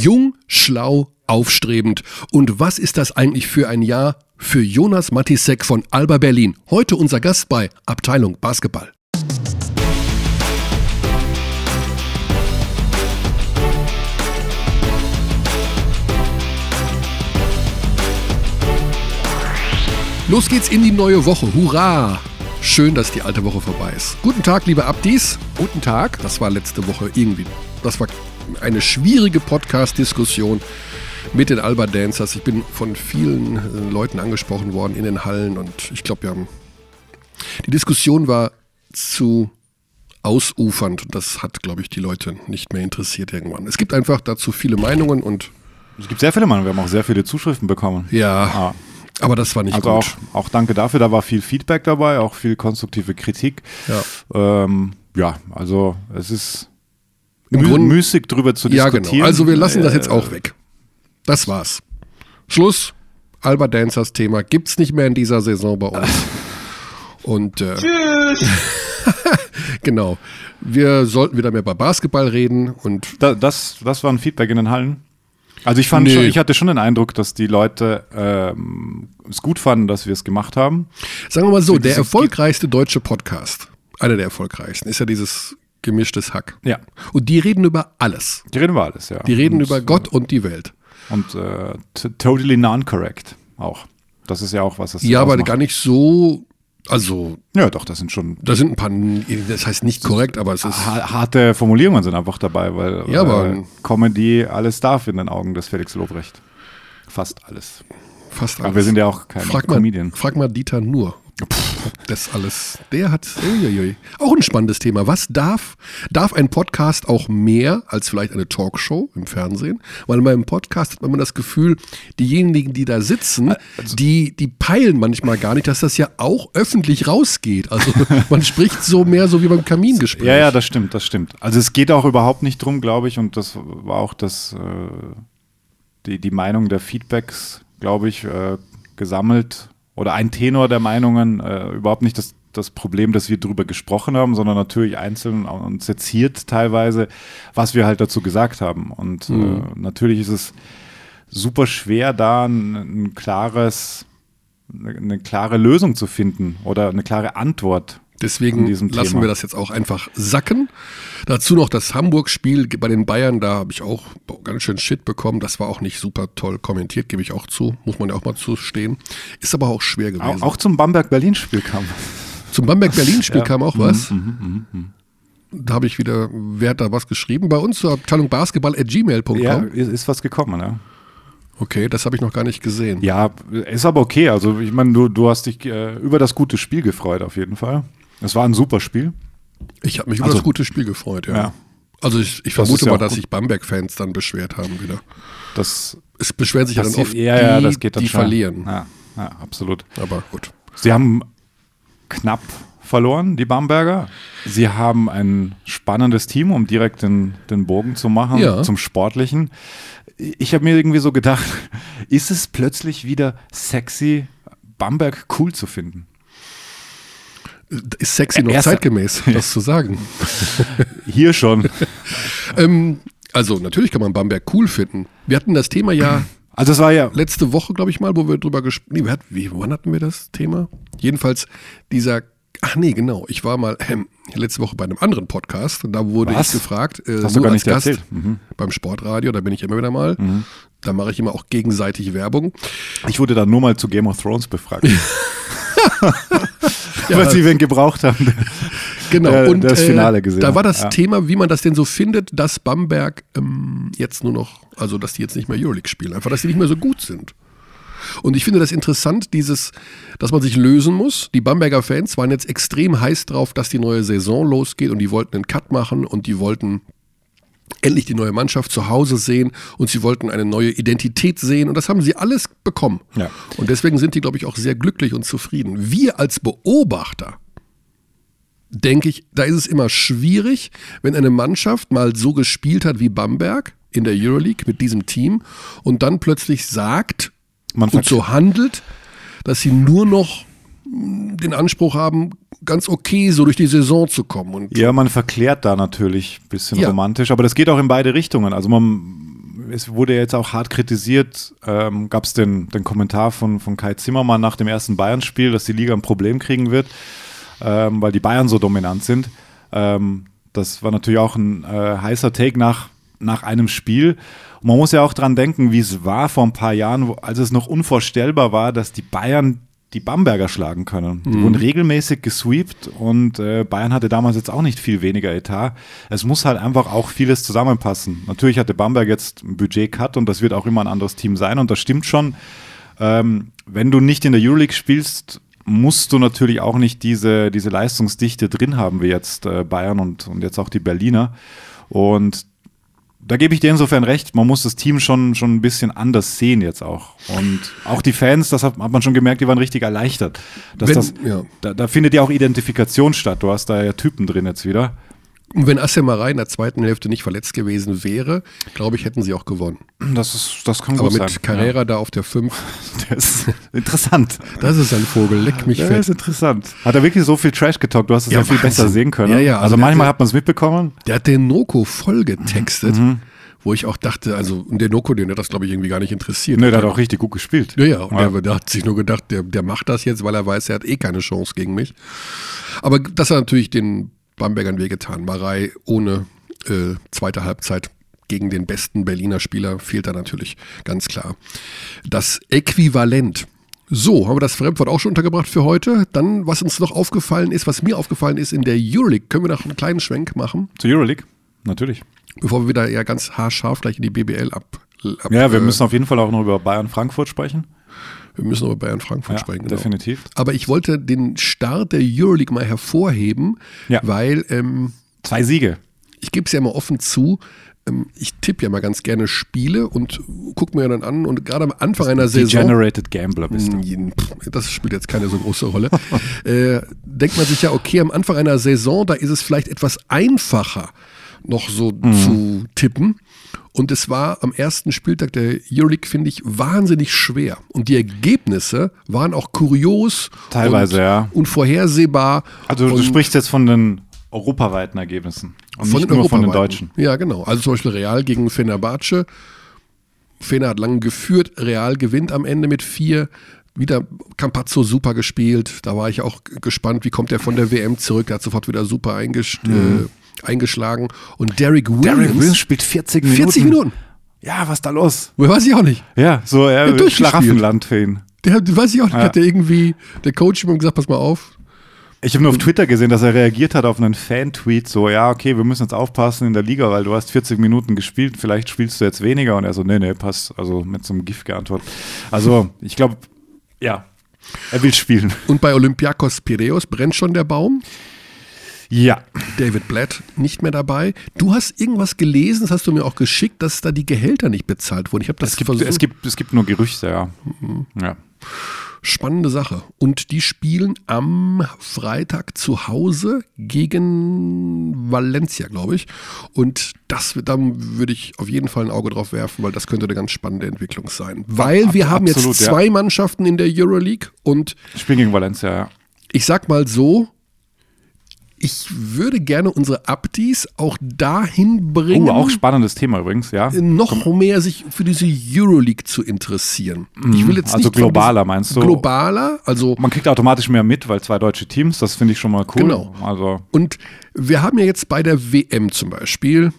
Jung, schlau, aufstrebend. Und was ist das eigentlich für ein Jahr für Jonas Matisek von Alba Berlin? Heute unser Gast bei Abteilung Basketball. Los geht's in die neue Woche. Hurra! Schön, dass die alte Woche vorbei ist. Guten Tag, liebe Abdis. Guten Tag. Das war letzte Woche irgendwie. Das war eine schwierige Podcast-Diskussion mit den Alba Dancers. Ich bin von vielen äh, Leuten angesprochen worden in den Hallen und ich glaube, wir haben. Die Diskussion war zu ausufernd und das hat, glaube ich, die Leute nicht mehr interessiert irgendwann. Es gibt einfach dazu viele Meinungen und. Es gibt sehr viele Meinungen. Wir haben auch sehr viele Zuschriften bekommen. Ja. Ah. Aber das war nicht also gut. Auch, auch danke dafür, da war viel Feedback dabei, auch viel konstruktive Kritik. Ja, ähm, ja also es ist Im Grund, müßig drüber zu diskutieren. Ja, genau. Also wir lassen das jetzt auch weg. Das war's. Schluss. Alba Dancers Thema gibt's nicht mehr in dieser Saison bei uns. Und äh, Tschüss. genau. Wir sollten wieder mehr bei Basketball reden und da, das, das war ein Feedback in den Hallen. Also ich fand nee. schon, ich hatte schon den Eindruck, dass die Leute ähm, es gut fanden, dass wir es gemacht haben. Sagen wir mal so, der erfolgreichste deutsche Podcast, einer der erfolgreichsten, ist ja dieses gemischtes Hack. Ja. Und die reden über alles. Die reden über alles, ja. Die reden und, über Gott und die Welt. Und äh, totally non-correct auch. Das ist ja auch was. Das ja, aber gar nicht so also. Ja, doch, das sind schon. Da sind ein paar, das heißt nicht korrekt, aber es ist. Harte Formulierungen sind einfach dabei, weil ja, aber, Comedy alles darf in den Augen des Felix Lobrecht. Fast alles. Fast alles. Aber wir sind ja auch keine frag Comedian. Mal, frag mal Dieter nur, das alles. Der hat uiuiui. auch ein spannendes Thema. Was darf, darf ein Podcast auch mehr als vielleicht eine Talkshow im Fernsehen? Weil beim Podcast hat man das Gefühl, diejenigen, die da sitzen, also, die, die peilen manchmal gar nicht, dass das ja auch öffentlich rausgeht. Also man spricht so mehr so wie beim Kamingespräch. Ja, ja, das stimmt, das stimmt. Also es geht auch überhaupt nicht drum, glaube ich, und das war auch das, äh, die, die Meinung der Feedbacks, glaube ich, äh, gesammelt oder ein Tenor der Meinungen, äh, überhaupt nicht das, das Problem, dass wir darüber gesprochen haben, sondern natürlich einzeln und seziert teilweise, was wir halt dazu gesagt haben. Und mhm. äh, natürlich ist es super schwer, da ein, ein klares, eine, eine klare Lösung zu finden oder eine klare Antwort Deswegen lassen Thema. wir das jetzt auch einfach sacken. Dazu noch das Hamburg-Spiel bei den Bayern, da habe ich auch ganz schön Shit bekommen. Das war auch nicht super toll kommentiert, gebe ich auch zu. Muss man ja auch mal zustehen. Ist aber auch schwer gewesen. Auch, auch zum Bamberg-Berlin-Spiel kam. Zum Bamberg-Berlin-Spiel ja. kam auch was. Mhm, mh, mh. Da habe ich wieder, wer hat da was geschrieben? Bei uns zur Abteilung Basketball at gmail.com. Ja, ist was gekommen, ja. Okay, das habe ich noch gar nicht gesehen. Ja, ist aber okay. Also ich meine, du, du hast dich äh, über das gute Spiel gefreut auf jeden Fall. Es war ein super Spiel. Ich habe mich also, über das gute Spiel gefreut, ja. ja. Also ich, ich vermute ja mal, dass sich Bamberg-Fans dann beschwert haben wieder. Das, es beschweren sich ja dann oft ja, ja, das geht dann die schon. verlieren. Ja, ja, absolut. Aber gut. Sie haben knapp verloren, die Bamberger. Sie haben ein spannendes Team, um direkt den, den Bogen zu machen ja. zum Sportlichen. Ich habe mir irgendwie so gedacht, ist es plötzlich wieder sexy, Bamberg cool zu finden? Ist sexy noch Erste. zeitgemäß, das zu sagen? Hier schon. ähm, also natürlich kann man Bamberg cool finden. Wir hatten das Thema ja also das war ja letzte Woche, glaube ich mal, wo wir drüber gesprochen nee, wie, wann hatten wir das Thema? Jedenfalls dieser, ach nee, genau, ich war mal ähm, letzte Woche bei einem anderen Podcast und da wurde Was? ich gefragt, äh, Hast du gar nicht Gast erzählt? Mhm. beim Sportradio, da bin ich immer wieder mal. Mhm. Da mache ich immer auch gegenseitig Werbung. Ich wurde dann nur mal zu Game of Thrones befragt. Ja, Weil sie wen gebraucht haben. Genau, der, und das Finale gesehen. Da war das ja. Thema, wie man das denn so findet, dass Bamberg ähm, jetzt nur noch, also dass die jetzt nicht mehr Euroleague spielen, einfach, dass die nicht mehr so gut sind. Und ich finde das interessant, dieses, dass man sich lösen muss. Die Bamberger Fans waren jetzt extrem heiß drauf, dass die neue Saison losgeht und die wollten einen Cut machen und die wollten endlich die neue Mannschaft zu Hause sehen und sie wollten eine neue Identität sehen und das haben sie alles bekommen. Ja. Und deswegen sind die, glaube ich, auch sehr glücklich und zufrieden. Wir als Beobachter, denke ich, da ist es immer schwierig, wenn eine Mannschaft mal so gespielt hat wie Bamberg in der Euroleague mit diesem Team und dann plötzlich sagt Man und so handelt, dass sie nur noch den Anspruch haben, ganz okay so durch die Saison zu kommen. Und ja, man verklärt da natürlich ein bisschen ja. romantisch, aber das geht auch in beide Richtungen. Also man, es wurde jetzt auch hart kritisiert, ähm, gab es den, den Kommentar von, von Kai Zimmermann nach dem ersten Bayern-Spiel, dass die Liga ein Problem kriegen wird, ähm, weil die Bayern so dominant sind. Ähm, das war natürlich auch ein äh, heißer Take nach, nach einem Spiel. Und man muss ja auch dran denken, wie es war vor ein paar Jahren, als es noch unvorstellbar war, dass die Bayern die Bamberger schlagen können. Die Mhm. wurden regelmäßig gesweept und äh, Bayern hatte damals jetzt auch nicht viel weniger Etat. Es muss halt einfach auch vieles zusammenpassen. Natürlich hatte Bamberg jetzt ein Budget-Cut und das wird auch immer ein anderes Team sein und das stimmt schon. Ähm, wenn du nicht in der Euroleague spielst, musst du natürlich auch nicht diese, diese Leistungsdichte drin haben, wie jetzt äh, Bayern und, und jetzt auch die Berliner. Und da gebe ich dir insofern recht, man muss das Team schon, schon ein bisschen anders sehen jetzt auch. Und auch die Fans, das hat, hat man schon gemerkt, die waren richtig erleichtert. Dass Wenn- das, ja. da, da findet ja auch Identifikation statt. Du hast da ja Typen drin jetzt wieder. Und wenn Assemarei in der zweiten Hälfte nicht verletzt gewesen wäre, glaube ich, hätten sie auch gewonnen. Das, ist, das kann Aber gut mit sein. Carrera da auf der 5, Ja. Der ist interessant. das ist ein Vogel, leck mich Der fett. ist interessant. Hat er wirklich so viel Trash getalkt? Du hast es ja, Ja, viel besser sehen können. Ja, ja, also, also manchmal hat man es mitbekommen. Der hat den Noko voll getextet, Mhm. wo ich auch dachte, also der Noko, den hat das glaube ich irgendwie gar nicht interessiert. Ne, der hat auch richtig gut gespielt. Ja, ja, und Der, der hat sich nur gedacht, der, der macht das jetzt, weil er weiß, er hat eh keine Chance gegen mich. Aber das hat natürlich den Bambergern wehgetan. Marei ohne äh, zweite Halbzeit gegen den besten Berliner Spieler fehlt da natürlich ganz klar. Das Äquivalent. So, haben wir das Fremdwort auch schon untergebracht für heute. Dann, was uns noch aufgefallen ist, was mir aufgefallen ist in der Euroleague, können wir noch einen kleinen Schwenk machen, Zur Euroleague, natürlich. bevor wir wieder ja ganz haarscharf gleich in die BBL ab. ab Ja, wir äh, müssen auf jeden Fall auch noch über Bayern-Frankfurt sprechen. Wir müssen über Bayern Frankfurt Ja, sprechen. Genau. definitiv. Aber ich wollte den Start der Euroleague mal hervorheben, Ja. weil ähm, Zwei Siege. ich gebe es ja mal offen zu, ähm, ich tippe ja mal ganz gerne Spiele und gucke mir dann an und gerade am Anfang einer Saison. Degenerated Gambler bist du. Das spielt jetzt keine so große Rolle. äh, denkt man sich ja, okay, am Anfang einer Saison, da ist es vielleicht etwas einfacher, noch so Mhm. zu tippen. Und es war am ersten Spieltag der Euroleague, finde ich, wahnsinnig schwer. Und die Ergebnisse waren auch kurios. Teilweise, und ja. Unvorhersehbar. Also du sprichst jetzt von den europaweiten Ergebnissen und nicht nur von den deutschen. Ja, genau. Also zum Beispiel Real gegen Fenerbahce. Fener hat lange geführt, Real gewinnt am Ende mit vier. Wieder Campazzo super gespielt. Da war ich auch gespannt, wie kommt er von der WM zurück. Der hat sofort wieder super eingesch äh, eingeschlagen. Und Derek Williams, Derek Williams spielt 40 Minuten. 40 Minuten. Ja, was ist da los? Weiß ich auch nicht. Ja, so ja, durchgespielt. Schlaraffenland für ihn. Der weiß ich auch nicht. Ja. Hat der irgendwie, der Coach ihm gesagt, pass mal auf. Ich habe nur auf Twitter gesehen, dass er reagiert hat auf einen Fan-Tweet, so, ja, okay, wir müssen jetzt aufpassen in der Liga, weil du hast 40 Minuten gespielt, vielleicht spielst du jetzt weniger. Und er so, nee, nee, passt. Also mit so einem Gift geantwortet. Also, ich glaube, ja, er will spielen. Und bei Olympiakos Piraeus brennt schon der Baum. Ja, David Blatt nicht mehr dabei. Du hast irgendwas gelesen, das hast du mir auch geschickt, dass da die Gehälter nicht bezahlt wurden. Ich habe das es gibt, versucht. es, gibt, es gibt nur Gerüchte, ja. ja. Spannende Sache. Und die spielen am Freitag zu Hause gegen Valencia, glaube ich. Und das, da würde ich auf jeden Fall ein Auge drauf werfen, weil das könnte eine ganz spannende Entwicklung sein. Weil wir haben absolut, jetzt ja. zwei Mannschaften in der Euroleague und Spielen gegen Valencia, ja. ich sag mal so, ich würde gerne unsere Abdis auch dahin bringen. Oh, auch spannendes Thema übrigens, ja. noch mehr sich für diese Euroleague zu interessieren. Ich will jetzt Also globaler, meinst du? Globaler, also Man kriegt automatisch mehr mit, weil zwei deutsche Teams, das finde ich schon mal cool. Genau. Also und wir haben ja jetzt bei der WM zum Beispiel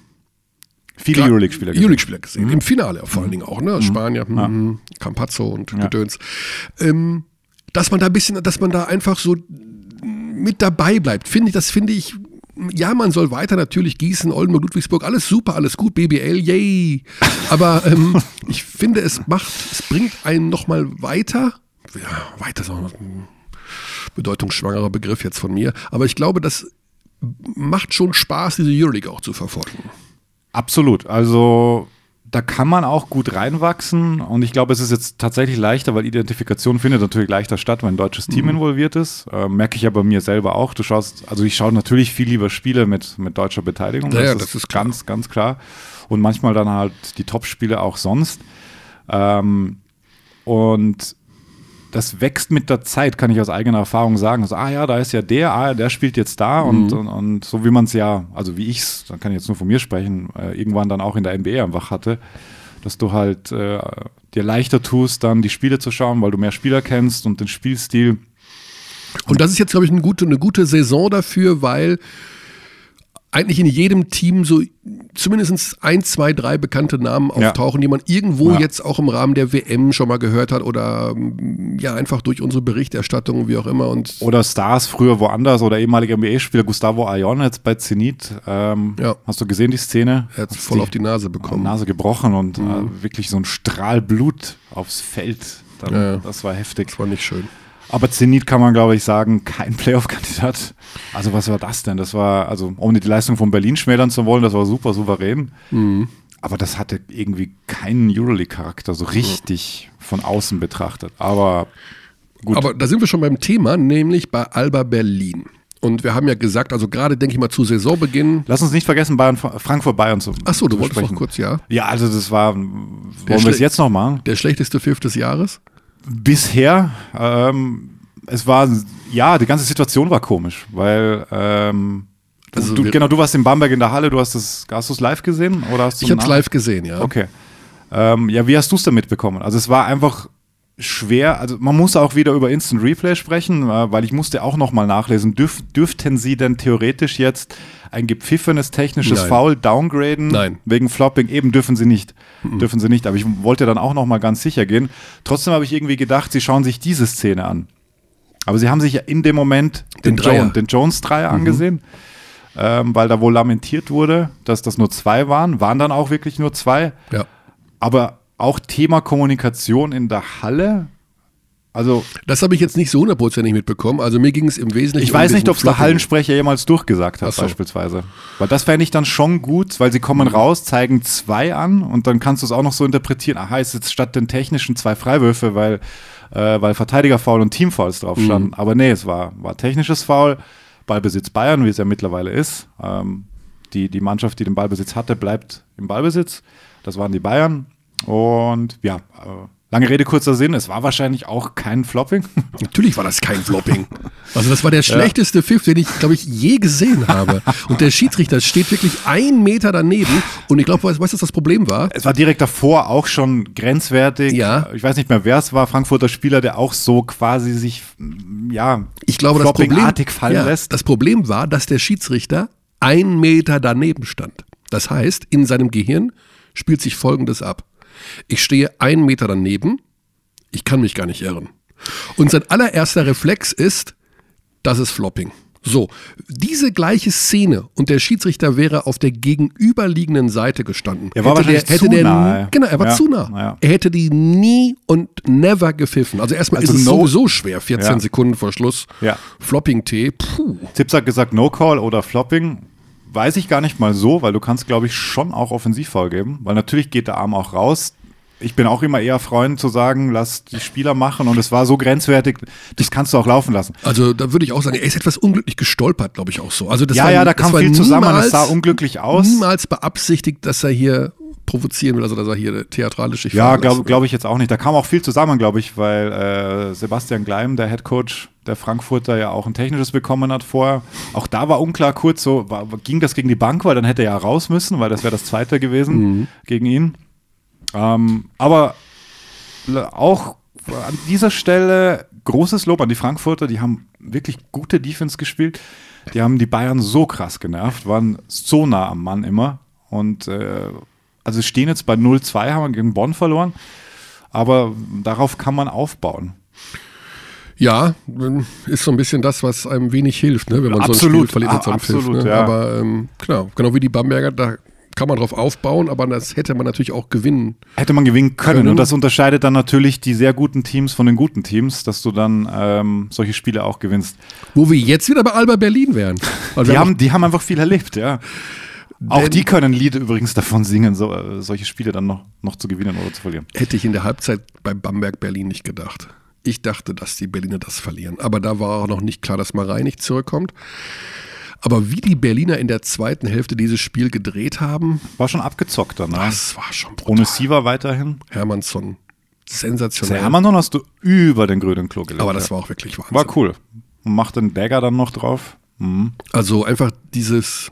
viele Euroleague-Spieler gesehen. Euroleague-Spieler gesehen, im Finale vor allen Dingen auch, ne? Spanier, hm, Campazzo und Gedöns. Ähm, dass man da ein bisschen, dass man da einfach so mit dabei bleibt, finde ich, das finde ich, ja, man soll weiter natürlich Gießen, Oldenburg, Ludwigsburg, alles super, alles gut, BBL, yay. Aber ähm, ich finde, es macht, es bringt einen nochmal weiter. Ja, weiter ist auch ein bedeutungsschwangerer Begriff jetzt von mir. Aber ich glaube, das macht schon Spaß, diese Euroleague auch zu verfolgen. Absolut. Also da kann man auch gut reinwachsen und ich glaube, es ist jetzt tatsächlich leichter, weil Identifikation findet natürlich leichter statt, wenn ein deutsches Team Mhm. involviert ist. Äh, merke ich ja bei mir selber auch. Du schaust, also ich schaue natürlich viel lieber Spiele mit, mit deutscher Beteiligung. Ja, ja, das ist klar. ganz, ganz klar. Und manchmal dann halt die Top-Spiele auch sonst. Ähm, und das wächst mit der Zeit, kann ich aus eigener Erfahrung sagen. Also, ah ja, da ist ja der, ah, der spielt jetzt da Mhm. und, und, und so wie man es ja, also wie ich es, dann kann ich jetzt nur von mir sprechen, äh, irgendwann dann auch in der NBA einfach hatte, dass du halt äh, dir leichter tust, dann die Spiele zu schauen, weil du mehr Spieler kennst und den Spielstil. Und das ist jetzt, glaube ich, eine gute, eine gute Saison dafür, weil eigentlich in jedem Team so zumindest ein, zwei, drei bekannte Namen auftauchen, ja. die man irgendwo ja. jetzt auch im Rahmen der WM schon mal gehört hat oder mm, ja einfach durch unsere Berichterstattung, wie auch immer. Und oder Stars früher woanders oder ehemaliger NBA-Spieler Gustavo Ayon jetzt bei Zenit. Ähm, ja. Hast du gesehen die Szene? Er hat voll auf die Nase bekommen. Nase gebrochen und mhm. äh, wirklich so ein Strahl Blut aufs Feld. Dann, das war heftig. Das war nicht schön. Aber Zenit kann man, glaube ich, sagen, kein Playoff-Kandidat. Also was war das denn? Das war, also ohne die Leistung von Berlin schmälern zu wollen, das war super souverän. Mhm. Aber das hatte irgendwie keinen Euroleague-Charakter, so richtig mhm. von außen betrachtet. Aber gut. Aber da sind wir schon beim Thema, nämlich bei Alba Berlin. Und wir haben ja gesagt, also gerade denke ich mal zu Saisonbeginn. Lass uns nicht vergessen, Bayern, Frankfurt Bayern zu Ach so, du wolltest noch kurz, ja. Ja, also das war, wollen wir es jetzt noch machen? Der schlechteste Pfiff des Jahres? Bisher, ähm, es war, ja, die ganze Situation war komisch, weil, ähm, also du, genau, du warst in Bamberg in der Halle, du hast das, hast du es live gesehen? Oder hast du ich habe es live gesehen, ja. Okay. Ähm, ja, wie hast du es denn mitbekommen? Also es war einfach schwer, also man muss auch wieder über Instant Replay sprechen, äh, weil ich musste auch nochmal nachlesen, Dürf, dürften sie denn theoretisch jetzt ein gepfiffenes technisches Nein. Foul downgraden Nein. wegen Flopping? Eben dürfen sie nicht. Mhm. Dürfen sie nicht. Aber ich wollte dann auch nochmal ganz sicher gehen. Trotzdem habe ich irgendwie gedacht, sie schauen sich diese Szene an. Aber sie haben sich ja in dem Moment den, den, Jones, den Jones-Dreier mhm. angesehen, ähm, weil da wohl lamentiert wurde, dass das nur zwei waren. Waren dann auch wirklich nur zwei. Ja. Aber auch Thema Kommunikation in der Halle also, das habe ich jetzt nicht so hundertprozentig mitbekommen. Also mir ging es im Wesentlichen. Ich weiß um nicht, ob es der Hallensprecher jemals durchgesagt hat, so. beispielsweise. Weil das fände ich dann schon gut, weil sie kommen mhm. raus, zeigen zwei an und dann kannst du es auch noch so interpretieren. Aha, ist jetzt statt den technischen zwei Freiwürfe, weil, äh, weil Verteidigerfoul und Teamfouls drauf standen. Mhm. Aber nee, es war, war technisches Foul. Ballbesitz Bayern, wie es ja mittlerweile ist. Ähm, die, die Mannschaft, die den Ballbesitz hatte, bleibt im Ballbesitz. Das waren die Bayern. Und ja, äh, Lange Rede, kurzer Sinn, es war wahrscheinlich auch kein Flopping. Natürlich war das kein Flopping. Also das war der schlechteste ja. Pfiff, den ich, glaube ich, je gesehen habe. Und der Schiedsrichter steht wirklich einen Meter daneben. Und ich glaube, weißt du, was das Problem war? Es war direkt davor auch schon grenzwertig. Ja. Ich weiß nicht mehr, wer es war, Frankfurter Spieler, der auch so quasi sich, ja, ich glaube, das Problem, fallen ja, lässt. Das Problem war, dass der Schiedsrichter einen Meter daneben stand. Das heißt, in seinem Gehirn spielt sich Folgendes ab. Ich stehe einen Meter daneben, ich kann mich gar nicht irren. Und sein allererster Reflex ist, das ist Flopping. So, diese gleiche Szene und der Schiedsrichter wäre auf der gegenüberliegenden Seite gestanden. Er war hätte der, hätte zu der, nahe. Genau, er war ja, zu nah. Ja. Er hätte die nie und never gepfiffen. Also erstmal also ist es no, sowieso schwer, 14 ja. Sekunden vor Schluss. Flopping-T, puh. Tipps hat gesagt No Call oder Flopping weiß ich gar nicht mal so, weil du kannst, glaube ich, schon auch Offensivfoul geben, weil natürlich geht der Arm auch raus. Ich bin auch immer eher Freund zu sagen, lass die Spieler machen und es war so grenzwertig, das kannst du auch laufen lassen. Also da würde ich auch sagen, er ist etwas unglücklich gestolpert, glaube ich auch so. Also das ja, war, ja, da kam viel zusammen, es sah unglücklich aus. Niemals beabsichtigt, dass er hier provozieren will, also dass er hier theatralisch Ja, glaube glaub ich jetzt auch nicht. Da kam auch viel zusammen, glaube ich, weil äh, Sebastian Gleim, der Head Coach der Frankfurter, ja auch ein technisches bekommen hat vorher. Auch da war unklar kurz so, war, ging das gegen die Bank, weil dann hätte er ja raus müssen, weil das wäre das zweite gewesen mhm. gegen ihn. Ähm, aber auch an dieser Stelle großes Lob an die Frankfurter, die haben wirklich gute Defense gespielt. Die haben die Bayern so krass genervt, waren so nah am Mann immer und äh, also stehen jetzt bei 0-2, haben wir gegen Bonn verloren, aber darauf kann man aufbauen. Ja, ist so ein bisschen das, was einem wenig hilft, ne? wenn man absolut, so ein Spiel verliert so einem absolut, Pfiff. Ne? Ja. Aber ähm, klar, genau wie die Bamberger, da kann man drauf aufbauen, aber das hätte man natürlich auch gewinnen. Hätte man gewinnen können. können. Und das unterscheidet dann natürlich die sehr guten Teams von den guten Teams, dass du dann ähm, solche Spiele auch gewinnst. Wo wir jetzt wieder bei Alba Berlin wären. Die haben, die haben einfach viel erlebt, ja. Auch die können ein Lied übrigens davon singen, so, äh, solche Spiele dann noch, noch zu gewinnen oder zu verlieren. Hätte ich in der Halbzeit bei Bamberg Berlin nicht gedacht. Ich dachte, dass die Berliner das verlieren. Aber da war auch noch nicht klar, dass Marei nicht zurückkommt. Aber wie die Berliner in der zweiten Hälfte dieses Spiel gedreht haben. War schon abgezockt dann, ne? Das war schon brutal. Ohne Siva weiterhin. Hermannsson. Sensationell. Hermannsson hast du über den grünen Klo gelegt. Aber das war auch wirklich Wahnsinn. War cool. Und macht den Bagger dann noch drauf. Mhm. Also einfach dieses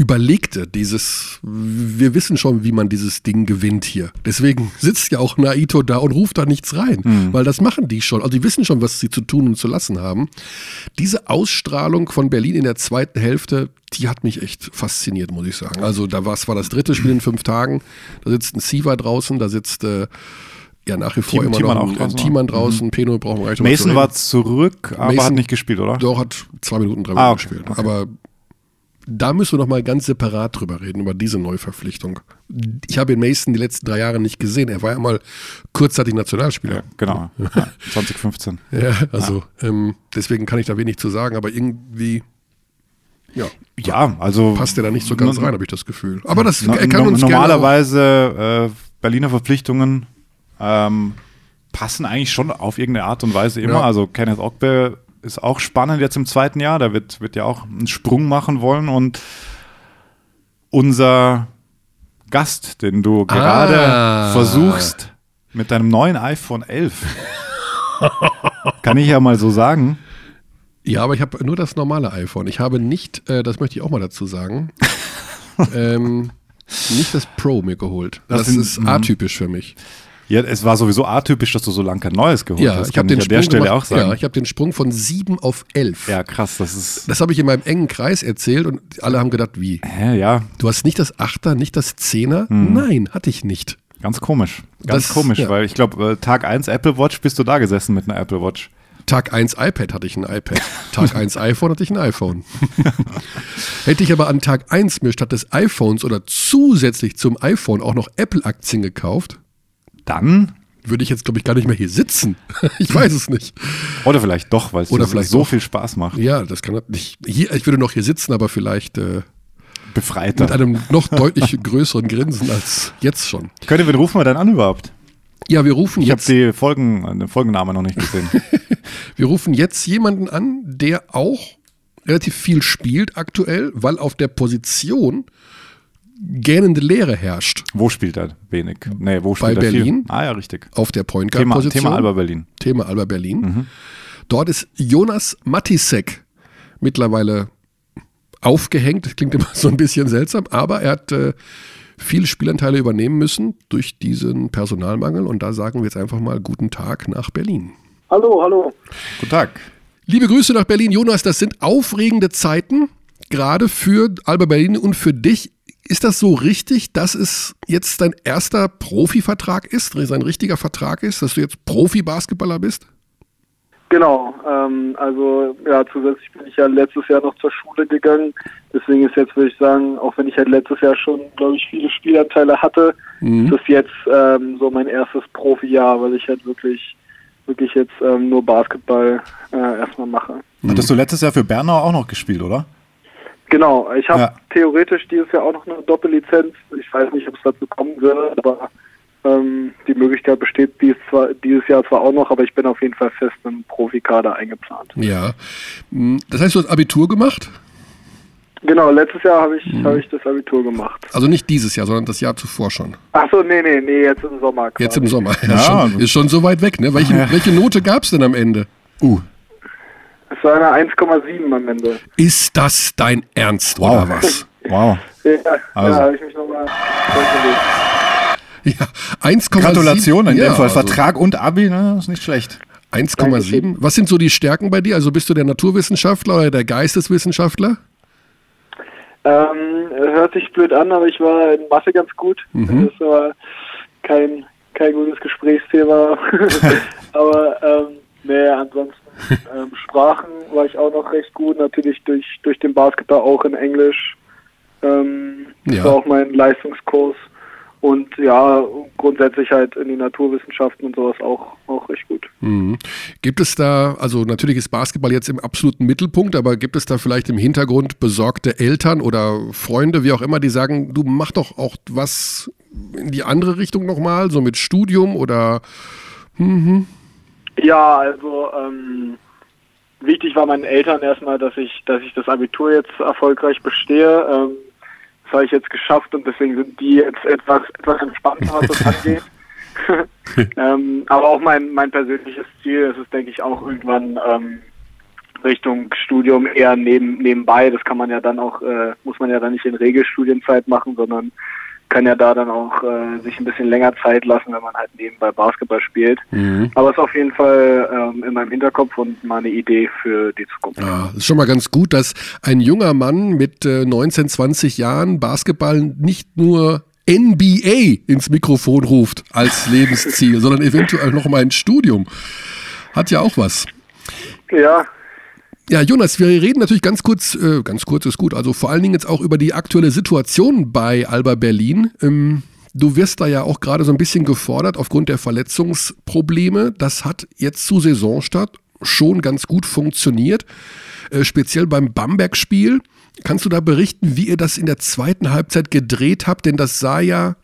überlegte, dieses, wir wissen schon, wie man dieses Ding gewinnt hier. Deswegen sitzt ja auch Naito da und ruft da nichts rein, mhm. weil das machen die schon. Also die wissen schon, was sie zu tun und zu lassen haben. Diese Ausstrahlung von Berlin in der zweiten Hälfte, die hat mich echt fasziniert, muss ich sagen. Also da war es war das dritte Spiel in fünf Tagen. Da sitzt ein Siva draußen, da sitzt äh, ja nach wie vor Team, immer Team noch ein, draußen, Teammann draußen, mhm. Peno brauchen wir gleich Mason war zurück, aber Mason, hat nicht gespielt, oder? Doch, hat zwei Minuten, drei ah, Minuten ah, okay, gespielt. Okay. Aber da müssen wir noch mal ganz separat drüber reden, über diese Neuverpflichtung. Ich habe den Mason die letzten drei Jahre nicht gesehen. Er war ja mal kurzzeitig Nationalspieler. Ja, genau, ja, 2015. ja, also ja. Ähm, deswegen kann ich da wenig zu sagen, aber irgendwie ja, ja also passt er da nicht so ganz rein, habe ich das Gefühl. Aber das er kann uns normalerweise äh, Berliner Verpflichtungen ähm, passen eigentlich schon auf irgendeine Art und Weise immer. Ja. Also Kenneth Ogbe ist auch spannend jetzt im zweiten Jahr. Der wird, wird ja auch einen Sprung machen wollen. Und unser Gast, den du gerade ah. versuchst mit deinem neuen iPhone 11, kann ich ja mal so sagen. Ja, aber ich habe nur das normale iPhone. Ich habe nicht, äh, das möchte ich auch mal dazu sagen, ähm, nicht das Pro mir geholt. Das, das ist mhm. atypisch für mich. Ja, es war sowieso atypisch, dass du so lange kein neues geholt ja, hast. Ich habe den, Sprung gemacht, Ja, ich habe den Sprung von sieben auf elf. Ja, krass, das ist. Das habe ich in meinem engen Kreis erzählt und alle haben gedacht, wie? Hä, ja. Du hast nicht das Achter, nicht das Zehner? Hm. Nein, hatte ich nicht. Ganz komisch. Ganz das, komisch, ja. weil ich glaube, äh, Tag 1 Apple Watch bist du da gesessen mit einer Apple Watch. Tag 1 iPad hatte ich ein iPad. Tag 1 iPhone hatte ich ein iPhone. Hätte ich aber an Tag 1 mir statt des iPhones oder zusätzlich zum iPhone auch noch Apple-Aktien gekauft, dann würde ich jetzt, glaube ich, gar nicht mehr hier sitzen. ich weiß es nicht. Oder vielleicht doch, weil es Oder vielleicht so doch. viel Spaß macht. Ja, das kann nicht. Hier, ich würde noch hier sitzen, aber vielleicht äh, befreiter. Mit einem noch deutlich größeren Grinsen als jetzt schon. Könnte, wen rufen wir dann an überhaupt? Ja, wir rufen ich jetzt. Ich habe die Folgen, den Folgennamen noch nicht gesehen. wir rufen jetzt jemanden an, der auch relativ viel spielt aktuell, weil auf der Position gähnende Leere herrscht. Wo spielt er wenig? Nee, wo spielt Bei er Berlin. Viel? Ah ja, richtig. Auf der Point Guard Position. Thema Alba Berlin. Thema Alba Berlin. Mhm. Dort ist Jonas Matisek mittlerweile aufgehängt. Das klingt immer so ein bisschen seltsam, aber er hat äh, viele Spielanteile übernehmen müssen durch diesen Personalmangel. Und da sagen wir jetzt einfach mal guten Tag nach Berlin. Hallo, hallo. Guten Tag. Liebe Grüße nach Berlin, Jonas. Das sind aufregende Zeiten, gerade für Alba Berlin und für dich. Ist das so richtig, dass es jetzt dein erster Profivertrag ist, sein richtiger Vertrag ist, dass du jetzt Profi-Basketballer bist? Genau, ähm, also ja, zusätzlich bin ich ja letztes Jahr noch zur Schule gegangen. Deswegen ist jetzt, würde ich sagen, auch wenn ich halt letztes Jahr schon, glaube ich, viele Spielanteile hatte, mhm. ist es jetzt ähm, so mein erstes Profi-Jahr, weil ich halt wirklich, wirklich jetzt ähm, nur Basketball äh, erstmal mache. Hattest du letztes Jahr für Bernau auch noch gespielt, oder? Genau, ich habe ja. theoretisch dieses Jahr auch noch eine Doppellizenz. Ich weiß nicht, ob es dazu kommen wird, aber ähm, die Möglichkeit besteht dies zwar, dieses Jahr zwar auch noch, aber ich bin auf jeden Fall fest im Profikader eingeplant. Ja. Hm, das heißt, du hast Abitur gemacht? Genau, letztes Jahr habe ich, hm. Hab ich das Abitur gemacht. Also nicht dieses Jahr, sondern das Jahr zuvor schon. Achso, nee, nee, nee, jetzt im Sommer. Quasi. Jetzt im Sommer. Ja, ja. Schon, ist schon so weit weg, ne? Welche, ja. welche Note gab es denn am Ende? Uh. Es war eine 1,7 am Ende. Ist das dein Ernst wow. oder was? Wow. ja, also. ja habe ich mich nochmal Ja, 1,7. Gratulation in ja, dem Fall. Also Vertrag und Abi, ne, ist nicht schlecht. 1,7. Was sind so die Stärken bei dir? Also bist du der Naturwissenschaftler oder der Geisteswissenschaftler? Ähm, hört sich blöd an, aber ich war in Mathe ganz gut. Mhm. Das war kein, kein gutes Gesprächsthema. aber ähm, nee, ansonsten ähm, Sprachen war ich auch noch recht gut, natürlich durch, durch den Basketball auch in Englisch. Ähm, das ja. war auch mein Leistungskurs. Und ja, grundsätzlich halt in den Naturwissenschaften und sowas auch, auch recht gut. Mhm. Gibt es da, also natürlich ist Basketball jetzt im absoluten Mittelpunkt, aber gibt es da vielleicht im Hintergrund besorgte Eltern oder Freunde, wie auch immer, die sagen, du mach doch auch was in die andere Richtung nochmal, so mit Studium oder mhm. Ja, also ähm, wichtig war meinen Eltern erstmal, dass ich, dass ich das Abitur jetzt erfolgreich bestehe. Ähm, das habe ich jetzt geschafft und deswegen sind die jetzt etwas, etwas entspannter, was das angeht. ähm, aber auch mein, mein persönliches Ziel ist es, denke ich, auch irgendwann ähm, Richtung Studium eher neben, nebenbei. Das kann man ja dann auch, äh, muss man ja dann nicht in Regelstudienzeit machen, sondern kann ja da dann auch äh, sich ein bisschen länger Zeit lassen, wenn man halt nebenbei Basketball spielt. Mhm. Aber es ist auf jeden Fall ähm, in meinem Hinterkopf und mal eine Idee für die Zukunft. Ja, es ist schon mal ganz gut, dass ein junger Mann mit äh, 19, 20 Jahren Basketball nicht nur NBA ins Mikrofon ruft als Lebensziel, sondern eventuell noch mal ein Studium. Hat ja auch was. Ja, ja, Jonas, wir reden natürlich ganz kurz, äh, ganz kurz ist gut, also vor allen Dingen jetzt auch über die aktuelle Situation bei Alba Berlin. Ähm, du wirst da ja auch gerade so ein bisschen gefordert aufgrund der Verletzungsprobleme. Das hat jetzt zu Saisonstart schon ganz gut funktioniert, äh, speziell beim Bamberg-Spiel. Kannst du da berichten, wie ihr das in der zweiten Halbzeit gedreht habt? Denn das sah ja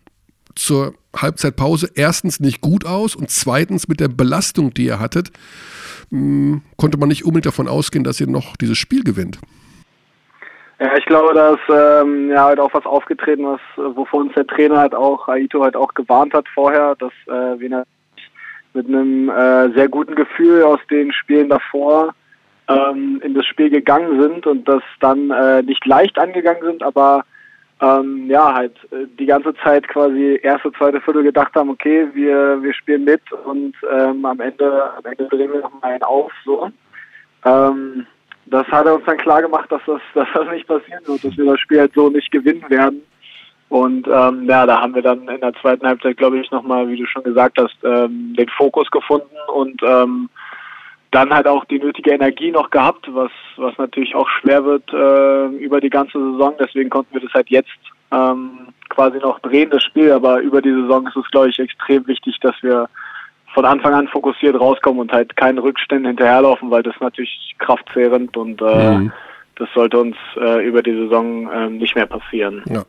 zur Halbzeitpause erstens nicht gut aus und zweitens mit der Belastung, die ihr hattet, hm, konnte man nicht unbedingt davon ausgehen, dass ihr noch dieses Spiel gewinnt. Ja, ich glaube, da ist ähm, ja halt auch was aufgetreten, was wovor uns der Trainer halt auch, Aito halt auch gewarnt hat vorher, dass äh, wir mit einem äh, sehr guten Gefühl aus den Spielen davor ähm, in das Spiel gegangen sind und das dann äh, nicht leicht angegangen sind, aber ähm, ja, halt äh, die ganze Zeit quasi erste, zweite Viertel gedacht haben, okay, wir, wir spielen mit und ähm, am Ende, am Ende drehen wir nochmal einen auf, so. Ähm, das hat er uns dann klar gemacht, dass das, dass das nicht passieren wird, dass wir das Spiel halt so nicht gewinnen werden. Und ähm, ja, da haben wir dann in der zweiten Halbzeit, glaube ich, nochmal, wie du schon gesagt hast, ähm, den Fokus gefunden und ähm, dann halt auch die nötige Energie noch gehabt, was, was natürlich auch schwer wird äh, über die ganze Saison. Deswegen konnten wir das halt jetzt ähm, quasi noch drehen, das Spiel. Aber über die Saison ist es, glaube ich, extrem wichtig, dass wir von Anfang an fokussiert rauskommen und halt keinen Rückständen hinterherlaufen, weil das natürlich kraftzehrend und äh, mhm. das sollte uns äh, über die Saison äh, nicht mehr passieren. Ja.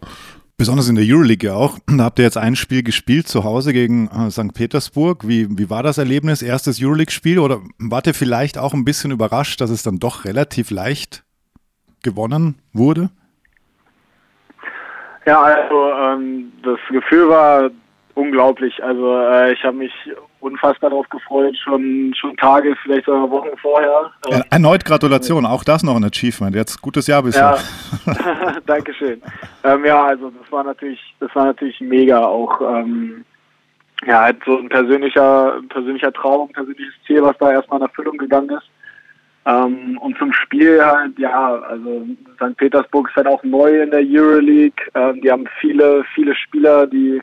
Besonders in der Euroleague ja auch. Da habt ihr jetzt ein Spiel gespielt zu Hause gegen äh, St. Petersburg. Wie, wie war das Erlebnis? Erstes Euroleague-Spiel oder wart ihr vielleicht auch ein bisschen überrascht, dass es dann doch relativ leicht gewonnen wurde? Ja, also ähm, das Gefühl war unglaublich. Also äh, ich habe mich unfassbar darauf gefreut, schon, schon Tage, vielleicht sogar Wochen vorher. Äh, erneut Gratulation, auch das noch ein Achievement. Jetzt gutes Jahr bisher. Ja, Dankeschön. Ähm, ja, also das war natürlich, das war natürlich mega auch. Ähm, ja, halt so ein persönlicher, persönlicher Traum, persönliches Ziel, was da erstmal in Erfüllung gegangen ist. Ähm, und zum Spiel halt, ja, also St. Petersburg ist halt auch neu in der Euroleague. Ähm, die haben viele, viele Spieler, die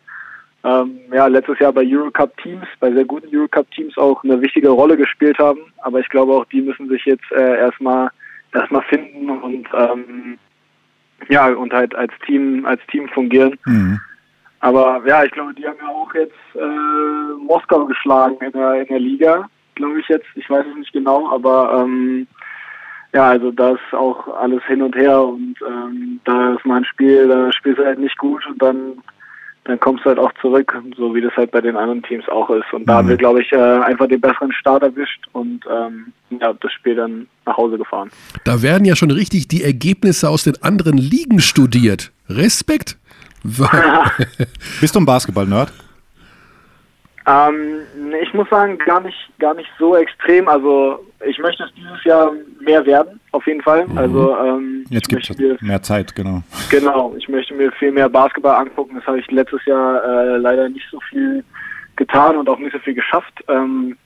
ähm, ja, letztes Jahr bei Eurocup Teams, bei sehr guten Eurocup Teams auch eine wichtige Rolle gespielt haben. Aber ich glaube auch, die müssen sich jetzt äh, erstmal erstmal finden und ähm, ja und halt als Team als Team fungieren. Mhm. Aber ja, ich glaube, die haben ja auch jetzt äh, Moskau geschlagen in der in der Liga, glaube ich jetzt. Ich weiß es nicht genau, aber ähm, ja, also da ist auch alles hin und her und ähm, da ist mal ein Spiel, da spielst du halt nicht gut und dann dann kommst du halt auch zurück, so wie das halt bei den anderen Teams auch ist. Und da mhm. haben wir, glaube ich, äh, einfach den besseren Start erwischt und ähm, ja, das Spiel dann nach Hause gefahren. Da werden ja schon richtig die Ergebnisse aus den anderen Ligen studiert. Respekt. Bist du ein Basketball-Nerd? Ähm, ich muss sagen, gar nicht, gar nicht so extrem. Also ich möchte es dieses Jahr mehr werden, auf jeden Fall. Mhm. Also ähm, jetzt gibt es mehr Zeit, genau. Genau, ich möchte mir viel mehr Basketball angucken. Das habe ich letztes Jahr äh, leider nicht so viel getan und auch nicht so viel geschafft. Ähm,